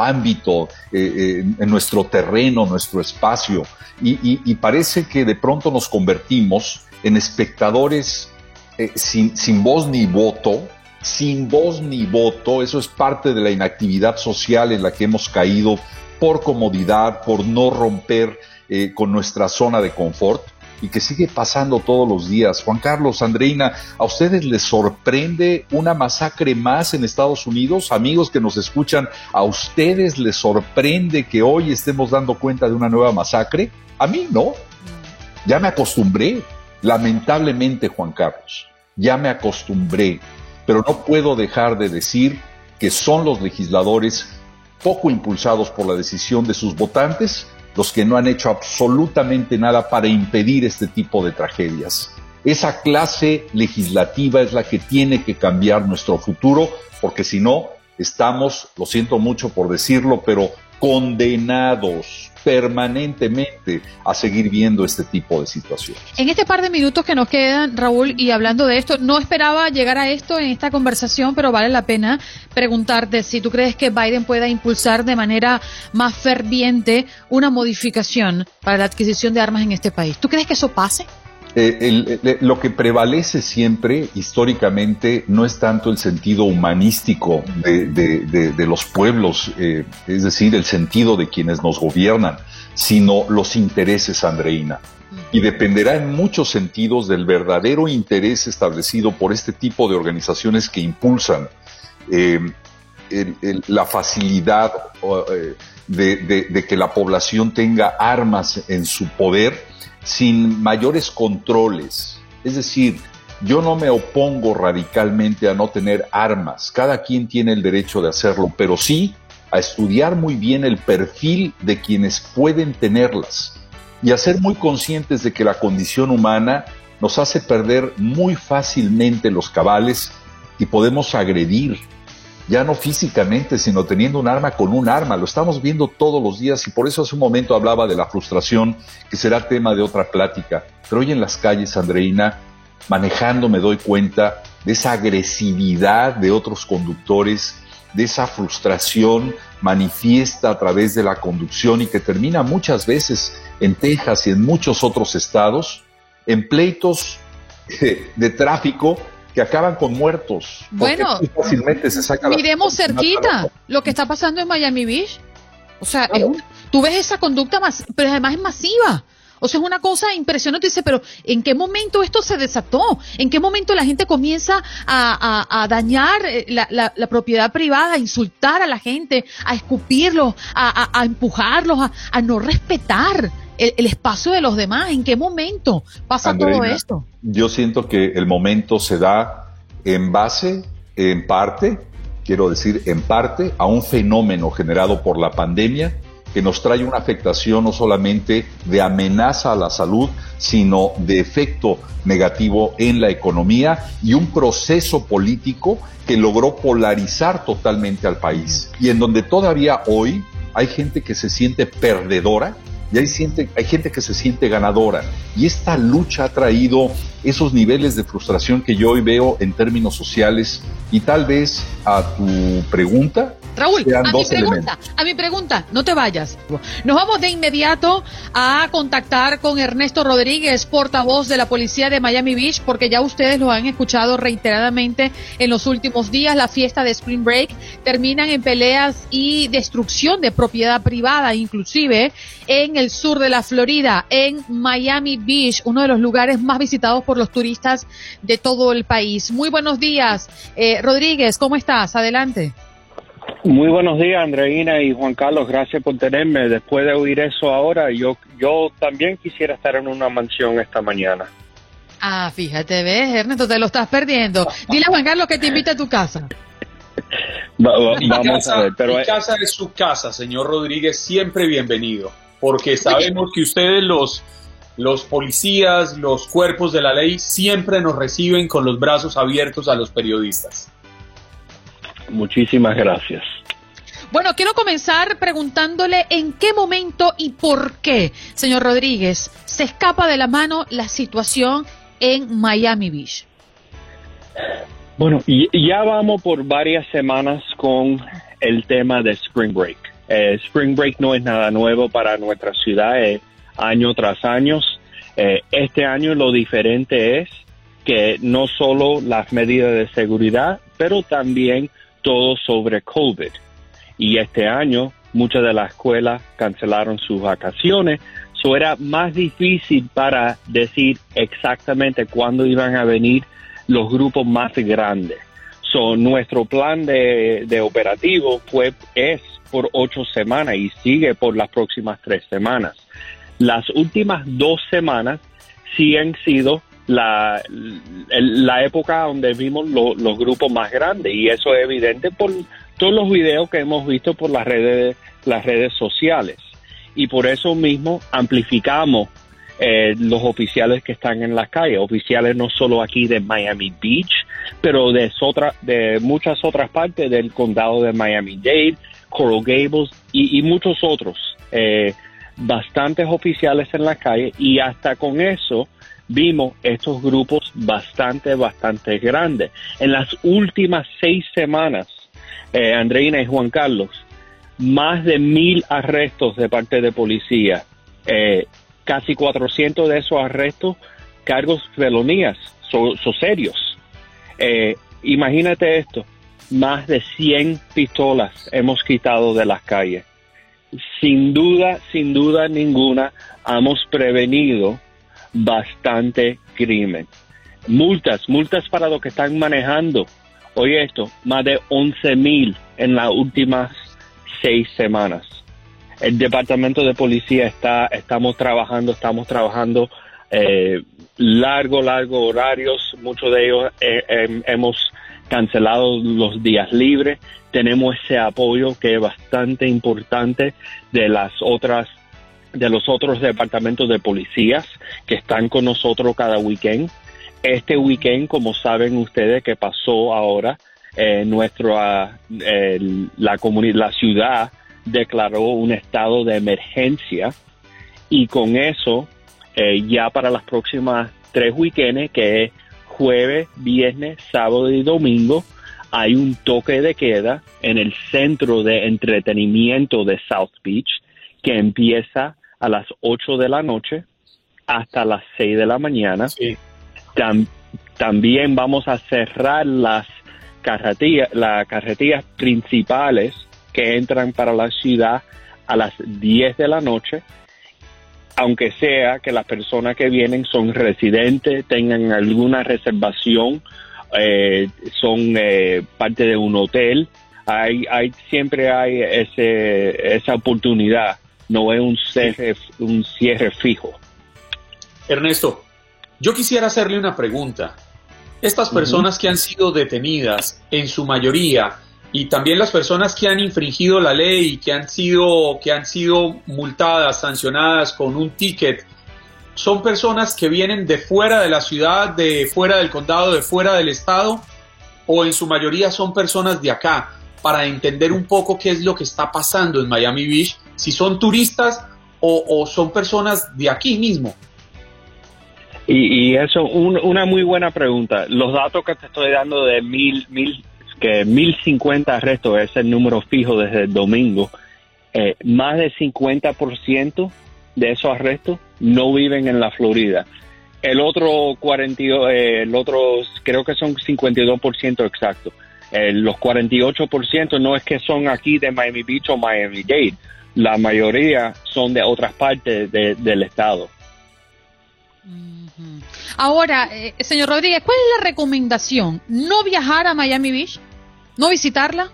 ámbito, eh, nuestro terreno, nuestro espacio y, y parece que de pronto nos convertimos en espectadores eh, sin, sin voz ni voto, sin voz ni voto, eso es parte de la inactividad social en la que hemos caído por comodidad, por no romper eh, con nuestra zona de confort y que sigue pasando todos los días. Juan Carlos, Andreina, ¿a ustedes les sorprende una masacre más en Estados Unidos? Amigos que nos escuchan, ¿a ustedes les sorprende que hoy estemos dando cuenta de una nueva masacre? A mí no. Ya me acostumbré. Lamentablemente, Juan Carlos, ya me acostumbré, pero no puedo dejar de decir que son los legisladores poco impulsados por la decisión de sus votantes los que no han hecho absolutamente nada para impedir este tipo de tragedias. Esa clase legislativa es la que tiene que cambiar nuestro futuro, porque si no, estamos, lo siento mucho por decirlo, pero condenados permanentemente a seguir viendo este tipo de situaciones. En este par de minutos que nos quedan, Raúl, y hablando de esto, no esperaba llegar a esto en esta conversación, pero vale la pena preguntarte si tú crees que Biden pueda impulsar de manera más ferviente una modificación para la adquisición de armas en este país. ¿Tú crees que eso pase? Eh, lo que prevalece siempre históricamente no es tanto el sentido humanístico de, los pueblos, eh, es decir, el sentido de quienes nos gobiernan, sino los intereses, Andreina. Y dependerá en muchos sentidos del verdadero interés establecido por este tipo de organizaciones que impulsan eh, la facilidad de que la población tenga armas en su poder sin mayores controles. Es decir, yo no me opongo radicalmente a no tener armas, cada quien tiene el derecho de hacerlo, pero sí a estudiar muy bien el perfil de quienes pueden tenerlas y a ser muy conscientes de que la condición humana nos hace perder muy fácilmente los cabales y podemos agredir ya no físicamente, sino teniendo un arma con un arma. Lo estamos viendo todos los días y por eso hace un momento hablaba de la frustración, que será tema de otra plática. Pero hoy en las calles, Andreina, manejando me doy cuenta de esa agresividad de otros conductores, de esa frustración manifiesta a través de la conducción y que termina muchas veces en Texas y en muchos otros estados en pleitos (laughs) de tráfico que acaban con muertos. Bueno, fácilmente se saca miremos cerquita lo que está pasando en Miami Beach. O sea, tú ves esa conducta, más, pero además es masiva. O sea, es una cosa impresionante. Dice, pero ¿en qué momento esto se desató? ¿En qué momento la gente comienza a, dañar eh, la, propiedad privada, a insultar a la gente, a escupirlos, a, empujarlos, a, no respetar el, espacio de los demás? ¿En qué momento pasa todo esto? Yo siento que el momento se da en base, en parte, quiero decir, en parte, a un fenómeno generado por la pandemia que nos trae una afectación no solamente de amenaza a la salud, sino de efecto negativo en la economía y un proceso político que logró polarizar totalmente al país y en donde todavía hoy hay gente que se siente perdedora y hay, hay gente que se siente ganadora. Y esta lucha ha traído esos niveles de frustración que yo hoy veo en términos sociales y tal vez a tu pregunta, Raúl, a mi pregunta, a mi pregunta, no te vayas. Nos vamos de inmediato a contactar con Ernesto Rodríguez, portavoz de la policía de Miami Beach, porque ya ustedes lo han escuchado reiteradamente en los últimos días. La fiesta de Spring Break terminan en peleas y destrucción de propiedad privada, inclusive en el sur de la Florida, en Miami Beach, uno de los lugares más visitados por los turistas de todo el país. Muy buenos días, eh, Rodríguez, ¿cómo estás? Adelante. Muy buenos días, Andreina y Juan Carlos. Gracias por tenerme. Después de oír eso ahora, yo, yo también quisiera estar en una mansión esta mañana. Ah, fíjate, ves, Ernesto, te lo estás perdiendo. Dile a Juan Carlos que te invite a tu casa. vamos a ver, pero mi casa es su casa, señor Rodríguez, siempre bienvenido, porque sabemos que ustedes los los policías, los cuerpos de la ley siempre nos reciben con los brazos abiertos a los periodistas. Muchísimas gracias. Bueno, quiero comenzar preguntándole en qué momento y por qué, señor Rodríguez, se escapa de la mano la situación en Miami Beach. Bueno, ya vamos por varias semanas con el tema de Spring Break. Eh, Spring Break no es nada nuevo para nuestra ciudad, eh, año tras año. Eh, este año lo diferente es que no solo las medidas de seguridad, pero también todo sobre COVID. Y este año muchas de las escuelas cancelaron sus vacaciones, so era más difícil para decir exactamente cuándo iban a venir los grupos más grandes. So, nuestro plan de, de operativo fue, es por ocho semanas y sigue por las próximas tres semanas. Las últimas dos semanas sí han sido la, la época donde vimos los grupos más grandes y eso es evidente por todos los videos que hemos visto por las redes, las redes sociales. Y por eso mismo amplificamos eh, los oficiales que están en la calle, oficiales no solo aquí de Miami Beach, pero de, otra, de muchas otras partes del condado de Miami-Dade, Coral Gables y, muchos otros. Eh, bastantes oficiales en la calle y hasta con eso vimos estos grupos bastante, bastante grandes. En las últimas seis semanas, eh, Andreina y Juan Carlos, más de mil arrestos de parte de policía, eh, casi 400 de esos arrestos, cargos felonías, son serios. Eh, imagínate esto, más de 100 pistolas hemos quitado de las calles. Sin duda, sin duda ninguna, hemos prevenido bastante crimen. Multas, multas para los que están manejando. Oye esto, más de 11 mil en las últimas seis semanas. El departamento de policía está, estamos trabajando, estamos trabajando eh, largo, largo horarios. Muchos de ellos eh, hemos cancelado los días libres. Tenemos ese apoyo que es bastante importante de las otras de los otros departamentos de policías que están con nosotros cada weekend. Este weekend, como saben ustedes que pasó ahora, eh, nuestra, la, la ciudad declaró un estado de emergencia y con eso eh, ya para las próximas tres weekends, que jueves, viernes, sábado y domingo, hay un toque de queda en el centro de entretenimiento de South Beach que empieza a las 8 de la noche hasta las 6 de la mañana. También vamos a cerrar las carretillas, las carretillas principales que entran para la ciudad a las 10 de la noche, aunque sea que las personas que vienen son residentes, tengan alguna reservación, eh, son eh, parte de un hotel, hay, hay siempre hay ese, esa oportunidad, no es un cierre, un cierre fijo. Ernesto, yo quisiera hacerle una pregunta. Estas personas que han sido detenidas, en su mayoría, y también las personas que han infringido la ley que han sido, que han sido multadas, sancionadas con un ticket, son personas que vienen de fuera de la ciudad, de fuera del condado, de fuera del estado, o en su mayoría son personas de acá, para entender un poco qué es lo que está pasando en Miami Beach, si son turistas o, son personas de aquí mismo. Y, eso, una muy buena pregunta. Los datos que te estoy dando de mil, mil, que mil cincuenta arrestos es el número fijo desde el domingo. Eh, más del 50% de esos arrestos no viven en la Florida. El otro 42, eh, el otro creo que son 52% exacto. Eh, los 48% no es que son aquí de Miami Beach o Miami Dade. La mayoría son de otras partes del estado. Ahora, eh, señor Rodríguez, ¿cuál es la recomendación? ¿No viajar a Miami Beach? ¿No visitarla?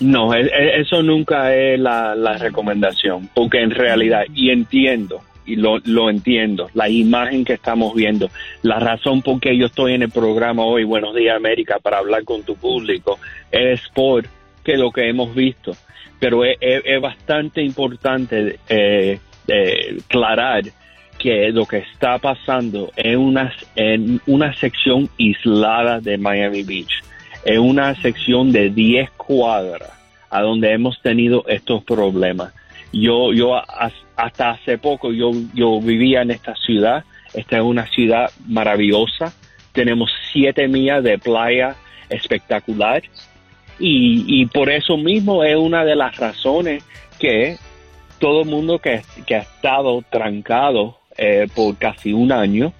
No, e, e, eso nunca es la, recomendación, porque en realidad, y entiendo, y lo, lo, entiendo, la imagen que estamos viendo, la razón por qué yo estoy en el programa hoy, Buenos Días América, para hablar con tu público, es por que lo que hemos visto. Pero es, bastante importante eh, eh, aclarar que lo que está pasando en una, en una sección aislada de Miami Beach en una sección de 10 cuadras a donde hemos tenido estos problemas. Yo, yo hasta hace poco yo, yo vivía en esta ciudad. Esta es una ciudad maravillosa. Tenemos siete millas de playa espectacular. Y, y por eso mismo es una de las razones que todo el mundo que, que ha estado trancado eh, por casi un año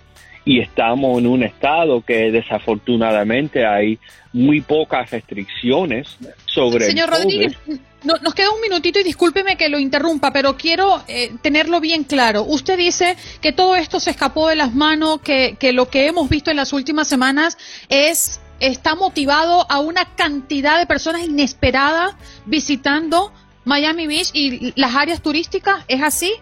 y estamos en un estado que desafortunadamente hay muy pocas restricciones sobre Señor Rodríguez, nos queda un minutito y discúlpeme que lo interrumpa, pero quiero eh, tenerlo bien claro. Usted dice que todo esto se escapó de las manos, que, que lo que hemos visto en las últimas semanas es está motivado a una cantidad de personas inesperadas visitando Miami Beach y las áreas turísticas. ¿Es así?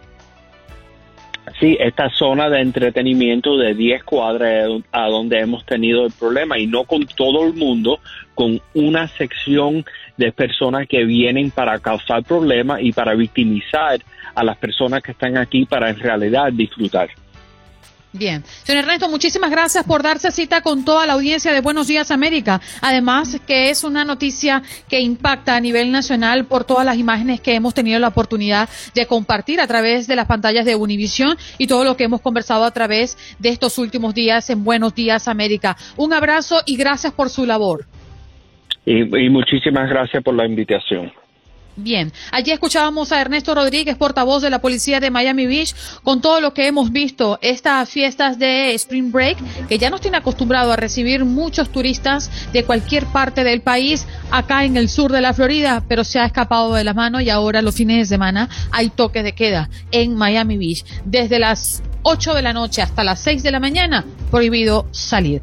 Sí, esta zona de entretenimiento de 10 cuadras a donde hemos tenido el problema y no con todo el mundo, con una sección de personas que vienen para causar problemas y para victimizar a las personas que están aquí para en realidad disfrutar. Bien. Señor Ernesto, muchísimas gracias por darse cita con toda la audiencia de Buenos Días América. Además, que es una noticia que impacta a nivel nacional por todas las imágenes que hemos tenido la oportunidad de compartir a través de las pantallas de Univisión y todo lo que hemos conversado a través de estos últimos días en Buenos Días América. Un abrazo y gracias por su labor. y muchísimas gracias por la invitación. Bien, allí escuchábamos a Ernesto Rodríguez, portavoz de la policía de Miami Beach, con todo lo que hemos visto, estas fiestas de Spring Break, que ya nos tiene acostumbrado a recibir muchos turistas de cualquier parte del país, acá en el sur de la Florida, pero se ha escapado de la mano y ahora los fines de semana hay toque de queda en Miami Beach. Desde las 8 de la noche hasta las 6 de la mañana, prohibido salir.